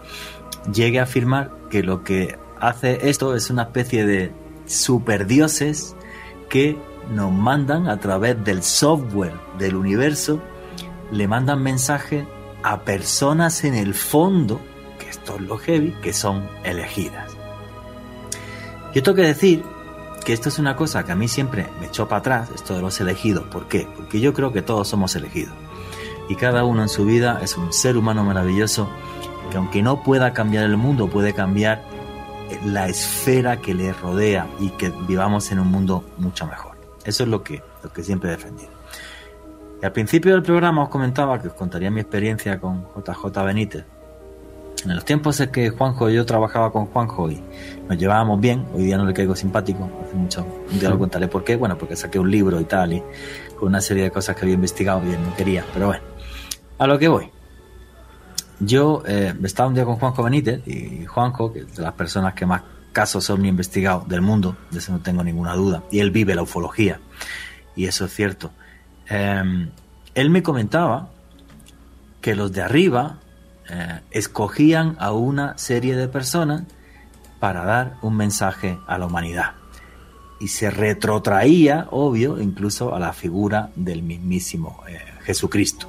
llegue a afirmar que lo que hace esto es una especie de superdioses que nos mandan a través del software del universo, le mandan mensajes a personas en el fondo, que esto es lo heavy, que son elegidas. Yo tengo que decir que esto es una cosa que a mí siempre me echó para atrás, esto de los elegidos. ¿Por qué? Porque yo creo que todos somos elegidos. Y cada uno en su vida es un ser humano maravilloso que aunque no pueda cambiar el mundo, puede cambiar la esfera que le rodea y que vivamos en un mundo mucho mejor. Eso es lo que, lo que siempre he defendido. Y al principio del programa os comentaba que os contaría mi experiencia con JJ Benítez. En los tiempos en que Juanjo y yo trabajaba con Juanjo y nos llevábamos bien, hoy día no le caigo simpático, hace mucho, un día lo contaré por qué, bueno, porque saqué un libro y tal, y con una serie de cosas que había investigado y él no quería, pero bueno, a lo que voy. Yo eh, estaba un día con Juanjo Benítez y Juanjo, que es de las personas que más casos ovni investigado del mundo, de eso no tengo ninguna duda, y él vive la ufología, y eso es cierto. Eh, él me comentaba que los de arriba eh, escogían a una serie de personas para dar un mensaje a la humanidad. Y se retrotraía, obvio, incluso a la figura del mismísimo eh, Jesucristo.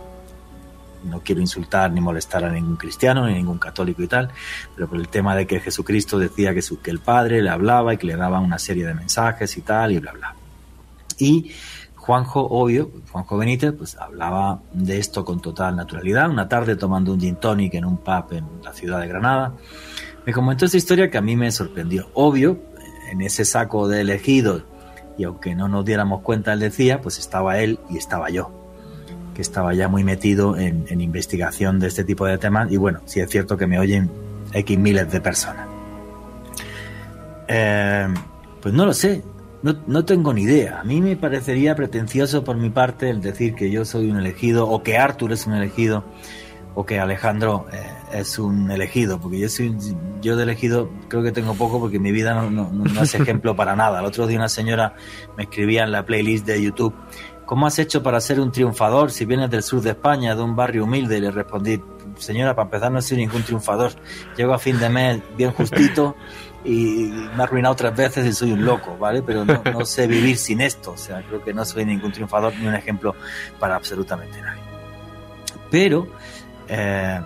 No quiero insultar ni molestar a ningún cristiano ni ningún católico y tal, pero por el tema de que Jesucristo decía que, su, que el Padre le hablaba y que le daba una serie de mensajes y tal, y bla, bla. Y Juanjo, obvio, Juanjo Benítez, pues hablaba de esto con total naturalidad. Una tarde tomando un gin tonic en un pub en la ciudad de Granada, me comentó esta historia que a mí me sorprendió. Obvio, en ese saco de elegidos, y aunque no nos diéramos cuenta, él decía, pues estaba él y estaba yo, que estaba ya muy metido en, investigación de este tipo de temas. Y bueno, sí es cierto que me oyen X miles de personas. Eh, pues no lo sé, no, no, tengo ni idea. A mí me parecería pretencioso por mi parte el decir que yo soy un elegido o que Arthur es un elegido o que Alejandro eh, es un elegido, porque yo soy yo de elegido creo que tengo poco porque mi vida no, es ejemplo para nada. El otro día una señora me escribía en la playlist de YouTube, ¿cómo has hecho para ser un triunfador si vienes del sur de España, de un barrio humilde? Y le respondí, señora, para empezar no soy ningún triunfador. Llego a fin de mes bien justito y me ha arruinado tres veces y soy un loco, ¿vale? Pero no, no, sé vivir sin esto, o sea, creo que no soy ningún triunfador ni un ejemplo para absolutamente nadie. Pero, eh,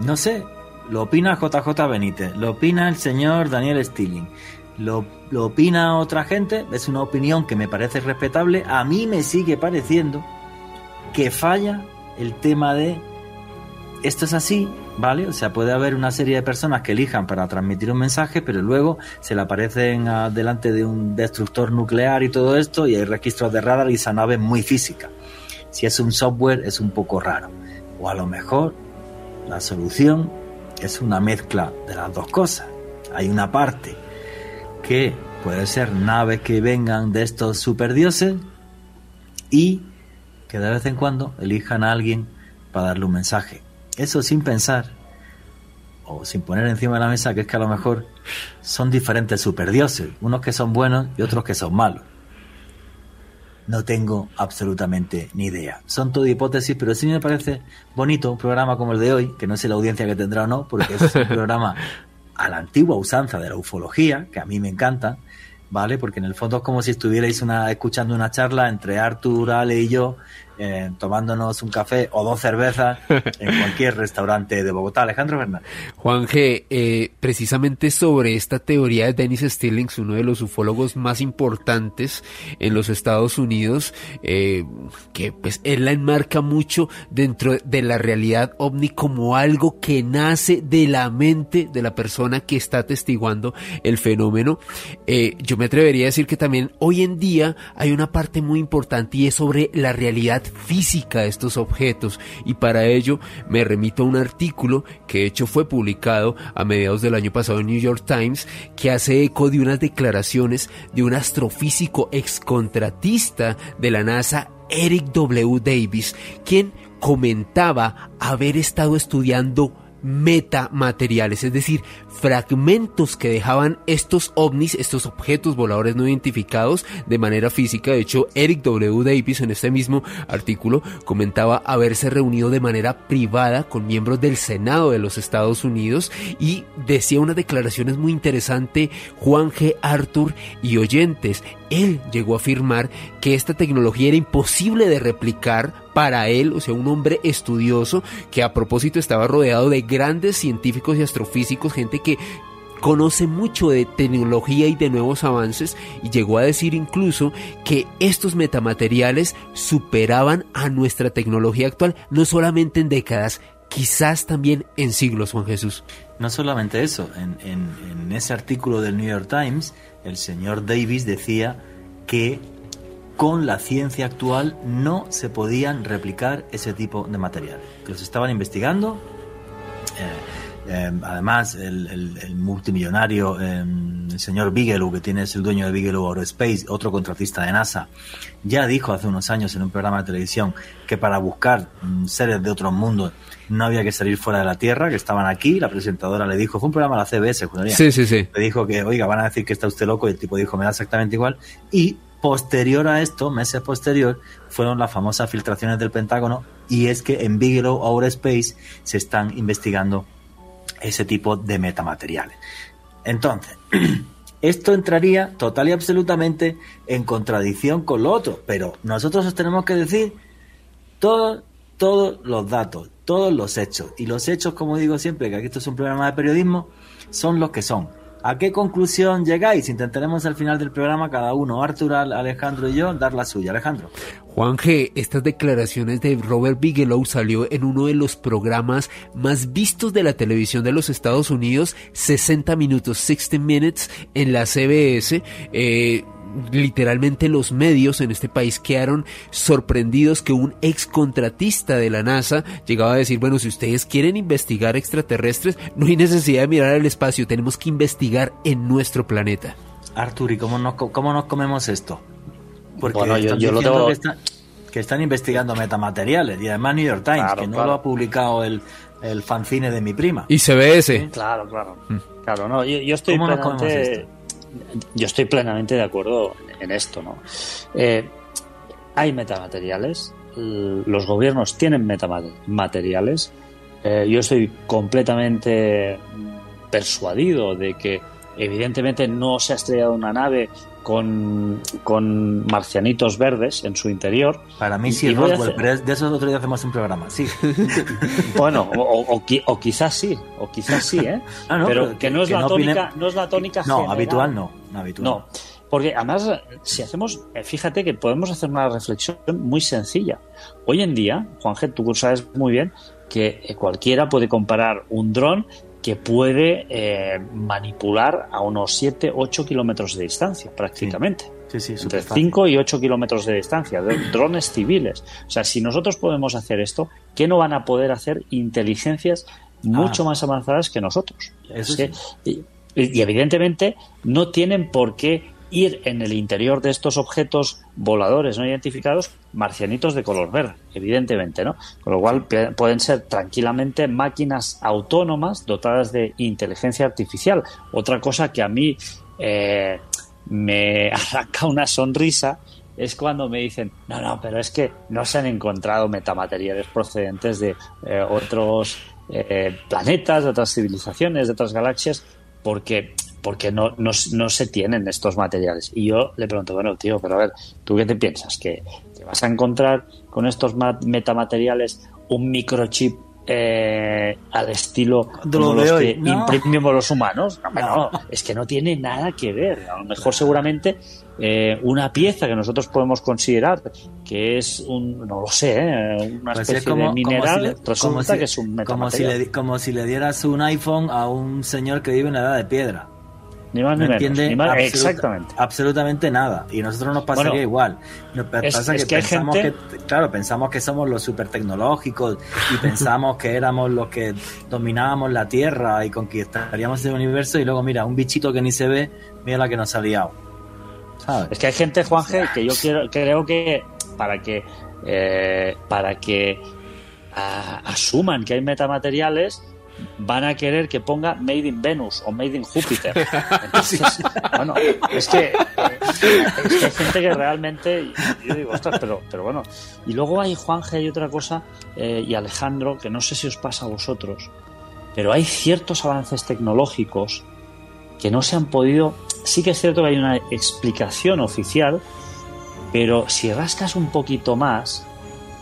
no sé, lo opina JJ Benítez, lo opina el señor Daniel Stilling, lo, lo opina otra gente, es una opinión que me parece respetable, a mí me sigue pareciendo que falla el tema de esto es así, ¿vale? O sea, puede haber una serie de personas que elijan para transmitir un mensaje, pero luego se le aparecen delante de un destructor nuclear y todo esto, y hay registros de radar y esa nave es muy física. Si es un software, es un poco raro. O a lo mejor la solución es una mezcla de las dos cosas. Hay una parte que puede ser naves que vengan de estos superdioses y que de vez en cuando elijan a alguien para darle un mensaje eso sin pensar o sin poner encima de la mesa que es que a lo mejor son diferentes superdioses, unos que son buenos y otros que son malos. No tengo absolutamente ni idea. Son todo hipótesis, pero sí me parece bonito un programa como el de hoy, que no sé la audiencia que tendrá o no, porque es un programa a la antigua usanza de la ufología, que a mí me encanta, ¿vale? Porque en el fondo es como si estuvierais una, escuchando una charla entre Artur, Ale y yo, eh, tomándonos un café o dos cervezas en cualquier restaurante de Bogotá. Alejandro Fernández. Juan G., eh, precisamente sobre esta teoría de Dennis Stillings, uno de los ufólogos más importantes en los Estados Unidos, eh, que pues él la enmarca mucho dentro de la realidad ovni como algo que nace de la mente de la persona que está atestiguando el fenómeno. yo me atrevería a decir que también hoy en día hay una parte muy importante y es sobre la realidad física estos objetos y para ello me remito a un artículo que de hecho fue publicado a mediados del año pasado en New York Times que hace eco de unas declaraciones de un astrofísico excontratista de la NASA Eric W. Davis, quien comentaba haber estado estudiando metamateriales, es decir, fragmentos que dejaban estos ovnis, estos objetos voladores no identificados de manera física. De hecho, Eric W. Davis en este mismo artículo comentaba haberse reunido de manera privada con miembros del Senado de los Estados Unidos y decía unas declaraciones muy interesantes Juan G. Arthur y oyentes. Él llegó a afirmar que esta tecnología era imposible de replicar para él, o sea, un hombre estudioso que a propósito estaba rodeado de grandes científicos y astrofísicos, gente que conoce mucho de tecnología y de nuevos avances y llegó a decir incluso que estos metamateriales superaban a nuestra tecnología actual no solamente en décadas, quizás también en siglos, Juan Jesús. No solamente eso, en, en ese artículo del New York Times, el señor Davis decía que con la ciencia actual no se podían replicar ese tipo de materiales, que los estaban investigando. Eh, eh, además, el, multimillonario, eh, el señor Bigelow, que tiene, es el dueño de Bigelow Aerospace, otro contratista de NASA, ya dijo hace unos años en un programa de televisión que para buscar mm, seres de otros mundos no había que salir fuera de la Tierra, que estaban aquí. La presentadora le dijo, fue un programa de la CBS, Sí, sí, sí. Le dijo que, oiga, van a decir que está usted loco, y el tipo dijo, me da exactamente igual. Y posterior a esto, meses posterior, fueron las famosas filtraciones del Pentágono, y es que en Bigelow Aerospace se están investigando ese tipo de metamateriales. Entonces, esto entraría total y absolutamente en contradicción con lo otro, pero nosotros os tenemos que decir todos, todos los datos, todos los hechos. Y los hechos, como digo siempre, que aquí esto es un programa de periodismo, son los que son. ¿A qué conclusión llegáis? Intentaremos al final del programa, cada uno, Artur, Alejandro y yo, dar la suya. Alejandro. Juan G., estas declaraciones de Robert Bigelow salió en uno de los programas más vistos de la televisión de los Estados Unidos, 60 minutos, 60 minutes, en la CBS. Eh, literalmente los medios en este país quedaron sorprendidos que un ex contratista de la NASA llegaba a decir, bueno, si ustedes quieren investigar extraterrestres, no hay necesidad de mirar al espacio, tenemos que investigar en nuestro planeta. Artur, ¿y cómo nos, cómo nos comemos esto? Porque yo, lo tengo... que, están investigando metamateriales y además New York Times, que no lo ha publicado el, el fanzine de mi prima. Y CBS. Claro, claro. Mm. Claro, no, yo, yo estoy plenamente yo estoy plenamente de acuerdo en esto, ¿no? Eh, hay metamateriales, los gobiernos tienen metamateriales. Eh, yo estoy completamente persuadido de que evidentemente no se ha estrellado una nave con, marcianitos verdes en su interior. Para mí sí, Roswell, pero de eso otro día hacemos un programa, sí. bueno, o, quizás sí, o quizás sí, ¿eh? Ah, pero, que, no es, la tónica, no es la tónica No, habitual no, no habitual. No, porque además, si hacemos, eh, fíjate que podemos hacer una reflexión muy sencilla. Hoy en día, Juan G, tú sabes muy bien que cualquiera puede comparar un dron que puede eh, manipular a unos 7, 8 kilómetros de distancia prácticamente. Sí. Sí, Entre 5 y 8 kilómetros de distancia, drones civiles. O sea, si nosotros podemos hacer esto, ¿qué no van a poder hacer inteligencias mucho ah. más avanzadas que nosotros? y, evidentemente no tienen por qué ir en el interior de estos objetos voladores no identificados marcianitos de color verde, evidentemente, ¿no? Con lo cual pueden ser tranquilamente máquinas autónomas dotadas de inteligencia artificial. Otra cosa que a mí eh, me arranca una sonrisa es cuando me dicen, no, no, pero es que no se han encontrado metamateriales procedentes de eh, otros eh, planetas, de otras civilizaciones, de otras galaxias, porque porque no, no, no, se tienen estos materiales. Y yo le pregunto, bueno, tío, pero a ver, ¿tú qué te piensas? ¿Que, vas a encontrar con estos metamateriales un microchip eh, al estilo de los que imprimimos los humanos. No, es que no tiene nada que ver. A lo mejor seguramente eh, una pieza que nosotros podemos considerar que es un, no lo sé, eh, una pues especie de mineral, resulta que es un metamaterial. Como si, le, como si le dieras un iPhone a un señor que vive en la edad de piedra ni más no ni entiende exactamente. absolutamente nada. Y nosotros nos pasaría igual. pasa que, pensamos que, claro, pensamos que somos los super tecnológicos y pensamos que éramos los que dominábamos la Tierra y conquistaríamos el universo y luego mira, un bichito que ni se ve, mira la que nos ha liado. Es que hay gente, Juanje, que yo quiero, creo que para que eh, para que asuman que hay metamateriales van a querer que ponga Made in Venus o Made in Júpiter. bueno, es que, hay gente que realmente, yo digo, ostras, pero, pero bueno. Y luego hay Juanje y otra cosa, eh, y Alejandro, que no sé si os pasa a vosotros, pero hay ciertos avances tecnológicos que no se han podido. Sí que es cierto que hay una explicación oficial, pero si rascas un poquito más,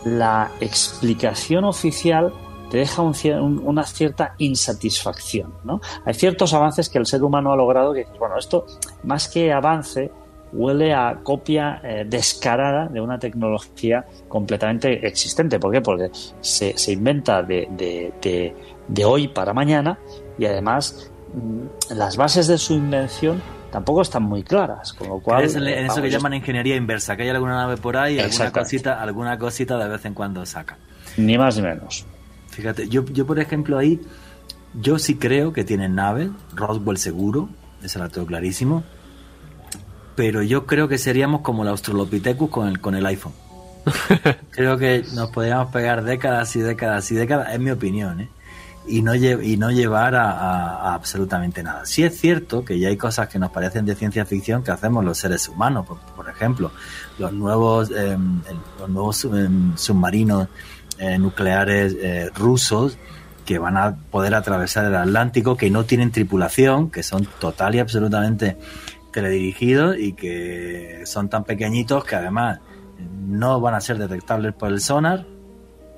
la explicación oficial te deja una cierta insatisfacción. ¿no? Hay ciertos avances que el ser humano ha logrado que bueno, esto más que avance huele a copia eh, descarada de una tecnología completamente existente. ¿Por qué? Porque se, inventa de, hoy para mañana y además mm, las bases de su invención tampoco están muy claras, con lo cual... Es en, eso que llaman ingeniería inversa, que hay alguna nave por ahí, alguna cosita, alguna cosita de vez en cuando saca. Ni más ni menos. Fíjate, yo, yo por ejemplo ahí, yo sí creo que tienen nave, Roswell seguro, eso lo tengo clarísimo, pero yo creo que seríamos como el Australopithecus con el, con el iPhone. creo que nos podríamos pegar décadas y décadas y décadas, es mi opinión, ¿eh? y no, y no llevar a, absolutamente nada. Sí es cierto que ya hay cosas que nos parecen de ciencia ficción que hacemos los seres humanos, por, ejemplo, los nuevos, em, los nuevos em, submarinos eh, nucleares eh, rusos que van a poder atravesar el Atlántico, que no tienen tripulación, que son total y absolutamente teledirigidos y que son tan pequeñitos que además no van a ser detectables por el sonar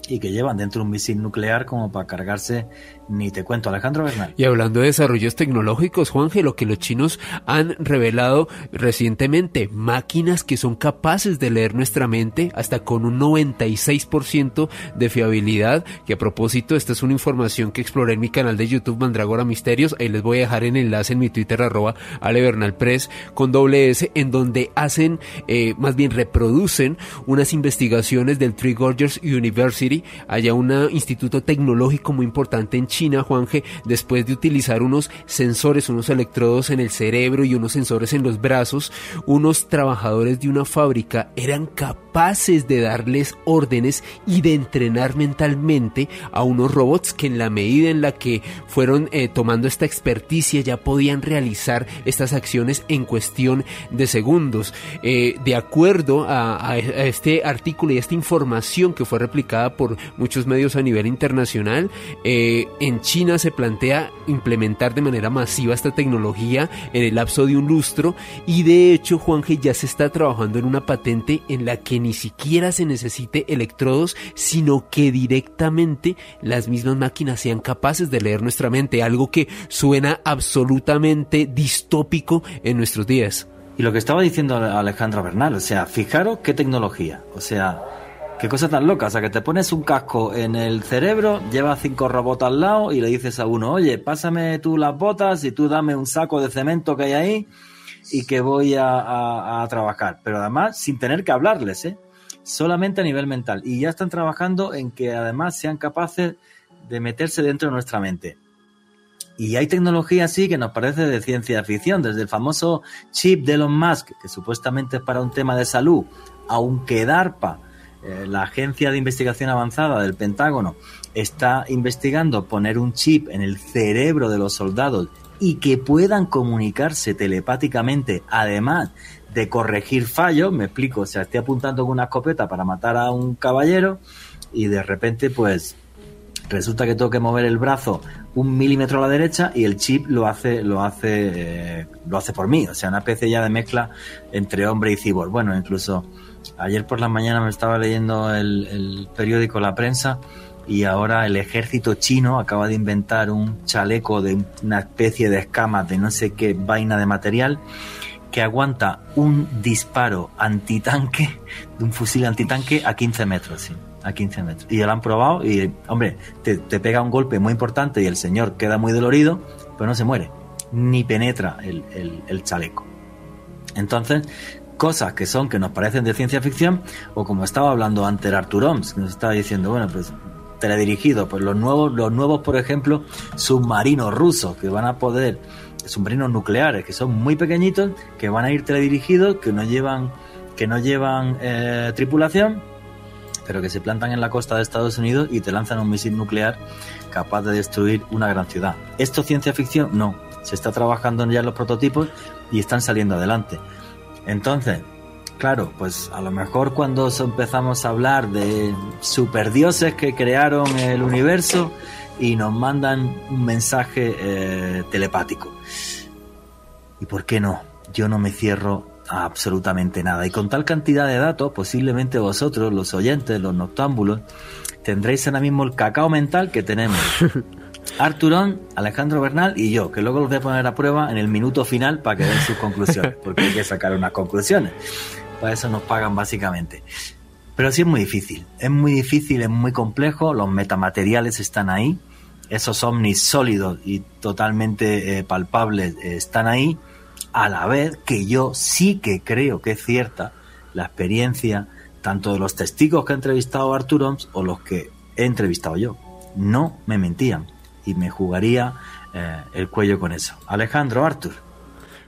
y que llevan dentro un misil nuclear como para cargarse ni te cuento, Alejandro Bernal. Y hablando de desarrollos tecnológicos, Juanje, lo que los chinos han revelado recientemente, máquinas que son capaces de leer nuestra mente hasta con un 96% de fiabilidad, que a propósito, esta es una información que exploré en mi canal de YouTube Mandragora Misterios, ahí les voy a dejar el enlace en mi Twitter arroba Press con doble S, en donde hacen, eh, más bien reproducen unas investigaciones del Three Gorges University, allá un instituto tecnológico muy importante en China, Juanje, después de utilizar unos sensores, unos electrodos en el cerebro y unos sensores en los brazos, unos trabajadores de una fábrica eran capaces de darles órdenes y de entrenar mentalmente a unos robots que en la medida en la que fueron eh, tomando esta experticia ya podían realizar estas acciones en cuestión de segundos. Eh, de acuerdo a, este artículo y a esta información que fue replicada por muchos medios a nivel internacional, eh, en China se plantea implementar de manera masiva esta tecnología en el lapso de un lustro y de hecho Juanje ya se está trabajando en una patente en la que ni siquiera se necesite electrodos, sino que directamente las mismas máquinas sean capaces de leer nuestra mente, algo que suena absolutamente distópico en nuestros días. Y lo que estaba diciendo Alejandro Bernal, o sea, fijaros qué tecnología, o sea, Qué cosa tan loca, o sea, que te pones un casco en el cerebro, llevas cinco robots al lado y le dices a uno, oye, pásame tú las botas y tú dame un saco de cemento que hay ahí y que voy a, trabajar. Pero además, sin tener que hablarles, ¿eh? Solamente a nivel mental. Y ya están trabajando en que además sean capaces de meterse dentro de nuestra mente. Y hay tecnología así que nos parece de ciencia ficción, desde el famoso chip de Elon Musk, que supuestamente es para un tema de salud, aunque DARPA, eh, la agencia de investigación avanzada del Pentágono, está investigando poner un chip en el cerebro de los soldados y que puedan comunicarse telepáticamente, además de corregir fallos, me explico, o sea, estoy apuntando con una escopeta para matar a un caballero y de repente pues resulta que tengo que mover el brazo un milímetro a la derecha y el chip lo hace lo hace eh, lo hace por mí. O sea una especie ya de mezcla entre hombre y cibor. Bueno incluso ayer por la mañana me estaba leyendo el, periódico La Prensa y ahora el ejército chino acaba de inventar un chaleco de una especie de escamas de no sé qué vaina de material que aguanta un disparo antitanque de un fusil antitanque a 15 metros, sí, a 15 metros. Y ya lo han probado y, hombre, te, pega un golpe muy importante y el señor queda muy dolorido, pero no se muere, ni penetra el chaleco. Entonces, cosas que son que nos parecen de ciencia ficción, o como estaba hablando antes Arthur Oms, que nos estaba diciendo, bueno, pues teledirigido, pues los nuevos, los nuevos, por ejemplo, submarinos rusos que van a poder, submarinos nucleares, que son muy pequeñitos, que van a ir teledirigidos, que no llevan, que no llevan eh, tripulación, pero que se plantan en la costa de Estados Unidos y te lanzan un misil nuclear capaz de destruir una gran ciudad. ¿Esto es ciencia ficción? No. Se está trabajando ya en los prototipos y están saliendo adelante. Entonces, claro, pues a lo mejor cuando empezamos a hablar de superdioses que crearon el universo y nos mandan un mensaje eh, telepático. ¿Y por qué no? Yo no me cierro a absolutamente nada. Y con tal cantidad de datos, posiblemente vosotros, los oyentes, los noctámbulos, tendréis ahora mismo el cacao mental que tenemos. Arturón, Alejandro Bernal y yo, que luego los voy a poner a prueba en el minuto final para que den sus conclusiones, porque hay que sacar unas conclusiones. Para eso nos pagan básicamente. Pero sí es muy difícil, es muy difícil, es muy complejo, los metamateriales están ahí, esos ovnis sólidos y totalmente eh, palpables eh, están ahí, a la vez que yo sí que creo que es cierta la experiencia tanto de los testigos que ha entrevistado Arthur Oms o los que he entrevistado yo. No me mentían y me jugaría eh, el cuello con eso. Alejandro, Arthur.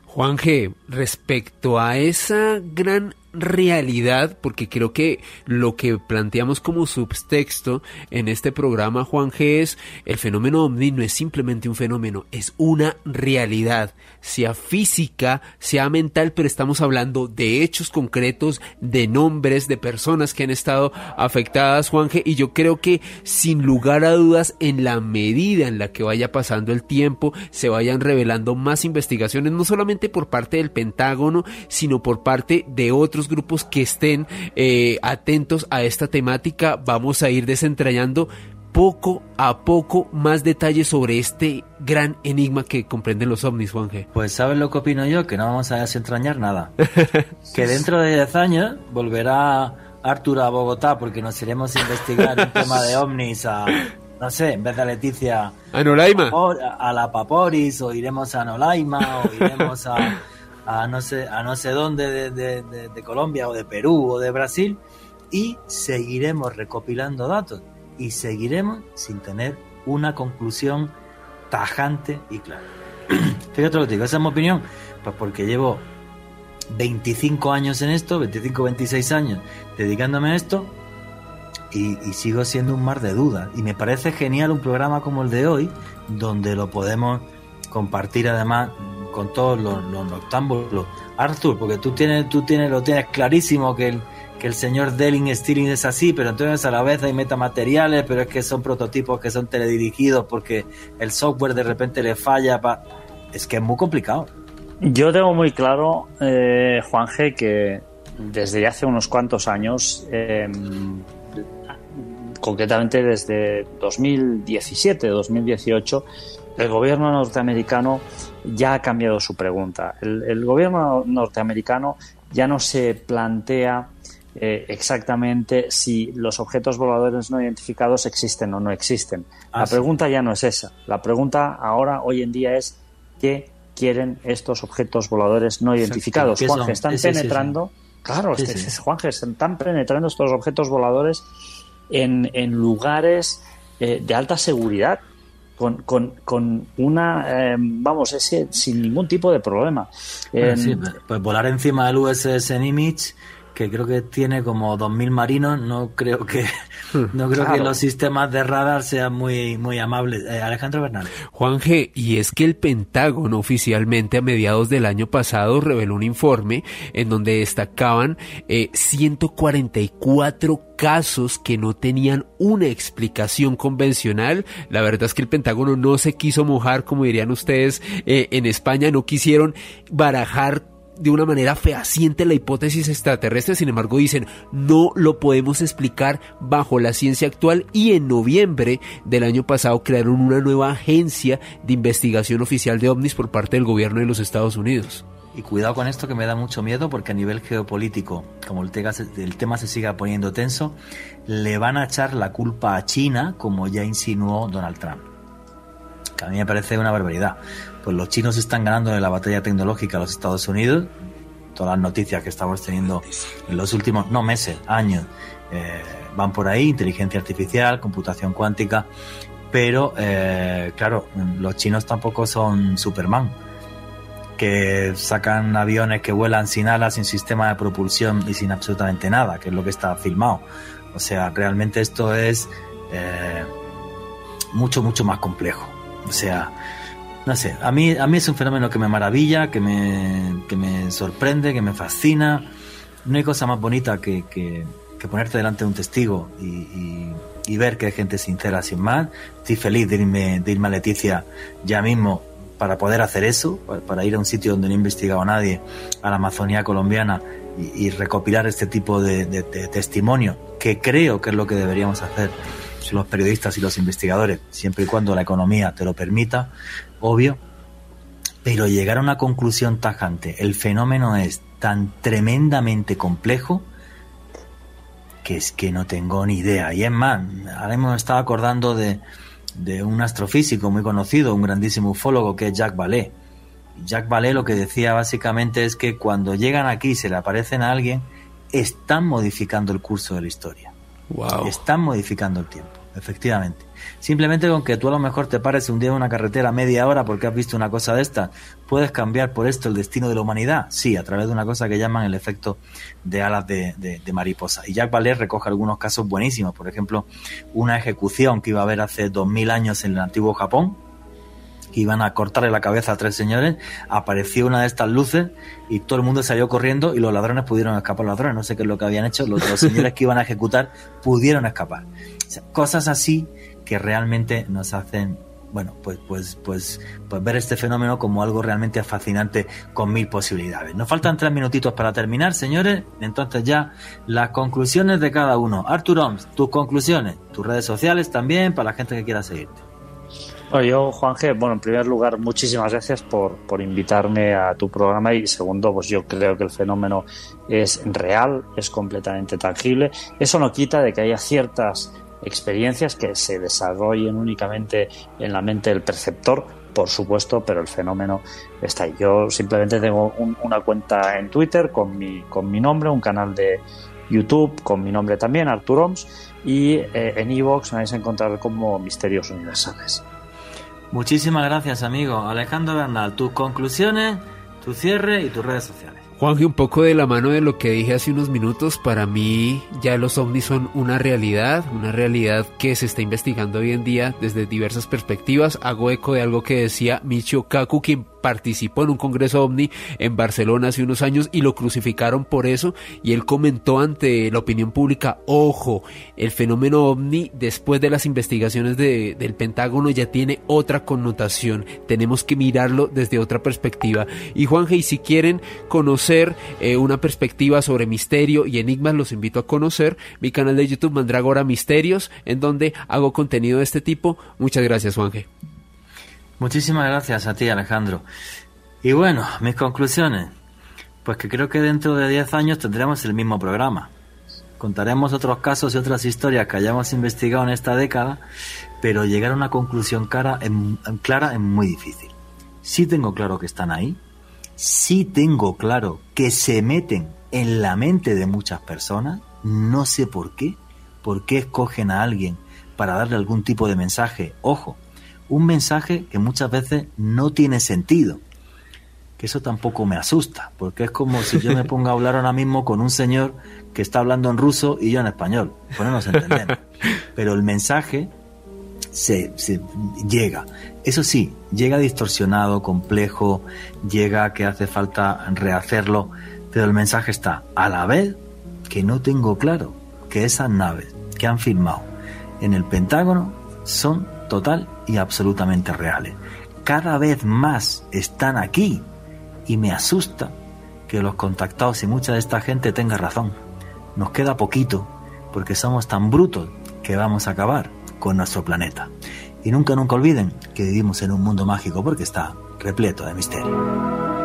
Juan G, respecto a esa gran realidad, porque creo que lo que planteamos como subtexto en este programa, Juan G, es el fenómeno ovni no es simplemente un fenómeno, es una realidad, sea física, sea mental, pero estamos hablando de hechos concretos, de nombres, de personas que han estado afectadas, Juan G, y yo creo que sin lugar a dudas, en la medida en la que vaya pasando el tiempo, se vayan revelando más investigaciones, no solamente por parte del Pentágono, sino por parte de otros grupos que estén eh, atentos a esta temática. Vamos a ir desentrañando poco a poco más detalles sobre este gran enigma que comprenden los ovnis, Juanje. Pues sabes lo que opino yo, que no vamos a desentrañar nada. que dentro de 10 años volverá Arturo a Bogotá porque nos iremos a investigar un tema de ovnis a, no sé, en vez de Leticia... ¿A Nolaima? A la Paporis, o iremos a Nolaima, o iremos a a no sé, a no sé dónde de, de, de, Colombia o de Perú o de Brasil y seguiremos recopilando datos y seguiremos sin tener una conclusión tajante y clara. Fíjate lo digo, esa es mi opinión, pues porque llevo 25 años en esto, 25, 26 años dedicándome a esto y sigo siendo un mar de dudas y me parece genial un programa como el de hoy donde lo podemos compartir además con todos los, los noctámbulos. Arthur, porque tú tienes, tú tienes, lo tienes clarísimo que el, que el señor Delling Stirling es así, pero entonces a la vez hay metamateriales, pero es que son prototipos que son teledirigidos porque el software de repente le falla. Es que es muy complicado. Yo tengo muy claro, eh, Juan que desde hace unos cuantos años, eh, concretamente desde 2017, 2018, el gobierno norteamericano ya ha cambiado su pregunta. El, el gobierno norteamericano ya no se plantea eh, exactamente si los objetos voladores no identificados existen o no existen. Ah, la pregunta sí. ya no es esa. La pregunta ahora, hoy en día, es qué quieren estos objetos voladores no identificados. Juanje, están es penetrando. Claro, este, Juanje, están penetrando estos objetos voladores en, en lugares eh, de alta seguridad con, con, con una, eh, vamos, ese, sin ningún tipo de problema. pues volar encima del USS Nimitz que creo que tiene como 2.000 marinos, no creo que no creo que los sistemas de radar sean muy, muy amables. Eh, Alejandro Bernal. Juan G., y es que el Pentágono oficialmente a mediados del año pasado reveló un informe en donde destacaban eh, 144 casos que no tenían una explicación convencional. La verdad es que el Pentágono no se quiso mojar, como dirían ustedes eh, en España, no quisieron barajar de una manera fehaciente la hipótesis extraterrestre, sin embargo dicen no lo podemos explicar bajo la ciencia actual y en noviembre del año pasado crearon una nueva agencia de investigación oficial de ovnis por parte del gobierno de los Estados Unidos. Y cuidado con esto que me da mucho miedo porque a nivel geopolítico, como el el tema se siga poniendo tenso, le van a echar la culpa a China como ya insinuó Donald Trump. Que a mí me parece una barbaridad pues los chinos están ganando en la batalla tecnológica a los Estados Unidos. Todas las noticias que estamos teniendo en los últimos, no meses, años, eh, van por ahí, inteligencia artificial, computación cuántica, pero eh, claro, los chinos tampoco son Superman, que sacan aviones que vuelan sin alas, sin sistema de propulsión y sin absolutamente nada, que es lo que está filmado. O sea, realmente esto es eh, mucho, mucho más complejo. O sea, no sé, a mí, a mí es un fenómeno que me maravilla, que me, que me sorprende, que me fascina. No hay cosa más bonita que, que, ponerte delante de un testigo y, y, ver que hay gente sincera sin más. Estoy feliz de irme, de irme a Leticia ya mismo para poder hacer eso, para ir a un sitio donde no he investigado nadie, a la Amazonía colombiana, y, recopilar este tipo de, de, de testimonio, que creo que es lo que deberíamos hacer los periodistas y los investigadores, siempre y cuando la economía te lo permita, obvio, pero llegar a una conclusión tajante, el fenómeno es tan tremendamente complejo que es que no tengo ni idea. Y es más, ahora hemos estado acordando de, de un astrofísico muy conocido, un grandísimo ufólogo que es Jacques Vallée. Jacques Vallée lo que decía básicamente es que cuando llegan aquí y se le aparecen a alguien, están modificando el curso de la historia. Están modificando el tiempo, efectivamente. Simplemente con que tú a lo mejor te pares un día en una carretera media hora porque has visto una cosa de esta, ¿puedes cambiar por esto el destino de la humanidad? Sí, a través de una cosa que llaman el efecto de alas de, mariposa. Y Jacques Vallée recoge algunos casos buenísimos. Por ejemplo, una ejecución que iba a haber hace dos mil años en el antiguo Japón, iban a cortarle la cabeza a tres señores, apareció una de estas luces y todo el mundo salió corriendo y los ladrones pudieron escapar. Los ladrones, no sé qué es lo que habían hecho, los, señores que iban a ejecutar pudieron escapar. cosas así que realmente nos hacen bueno, pues, pues, pues, pues ver este fenómeno como algo realmente fascinante con mil posibilidades. Nos faltan tres minutitos para terminar, señores. Entonces ya las conclusiones de cada uno. Artur Oms, tus conclusiones, tus redes sociales también para la gente que quiera seguirte. Yo, Juan bueno, en primer lugar, muchísimas gracias por, por invitarme a tu programa y segundo, pues yo creo que el fenómeno es real, es completamente tangible. Eso no quita de que haya ciertas experiencias que se desarrollen únicamente en la mente del perceptor, por supuesto, pero el fenómeno está ahí. Yo simplemente tengo una cuenta en Twitter con mi, con mi nombre, un canal de YouTube con mi nombre también, Artur Oms, y eh, en Evox me vais a encontrar como Misterios Universales. Muchísimas gracias, amigo. Alejandro Bernal, tus conclusiones, tu cierre y tus redes sociales. Juanje, un poco de la mano de lo que dije hace unos minutos, para mí ya los ovnis son una realidad, una realidad que se está investigando hoy en día desde diversas perspectivas. Hago eco de algo que decía Michio Kaku, quien participó en un congreso ovni en Barcelona hace unos años y lo crucificaron por eso y él comentó ante la opinión pública, ojo, el fenómeno ovni después de las investigaciones del Pentágono ya tiene otra connotación, tenemos que mirarlo desde otra perspectiva. Y Juan y si quieren conocer eh, una perspectiva sobre misterio y enigmas, los invito a conocer mi canal de YouTube Mandragora Misterios, en donde hago contenido de este tipo. Muchas gracias, Juanje. Muchísimas gracias a ti, Alejandro. Y bueno, mis conclusiones. Pues que creo que dentro de 10 años tendremos el mismo programa. Contaremos otros casos y otras historias que hayamos investigado en esta década, pero llegar a una conclusión clara, clara es muy difícil. Sí tengo claro que están ahí, sí tengo claro que se meten en la mente de muchas personas, no sé por qué, por qué escogen a alguien para darle algún tipo de mensaje. Ojo, un mensaje que muchas veces no tiene sentido. Que eso tampoco me asusta, porque es como si yo me ponga a hablar ahora mismo con un señor que está hablando en ruso y yo en español. Pues no nos entendemos. Pero el mensaje se, se, llega. Eso sí, llega distorsionado, complejo, llega que hace falta rehacerlo, pero el mensaje está a la vez que no tengo claro que esas naves que han filmado en el Pentágono son total y absolutamente reales. Cada vez más están aquí y me asusta que los contactados y mucha de esta gente tenga razón. Nos queda poquito porque somos tan brutos que vamos a acabar con nuestro planeta. Y nunca, nunca olviden que vivimos en un mundo mágico porque está repleto de misterio.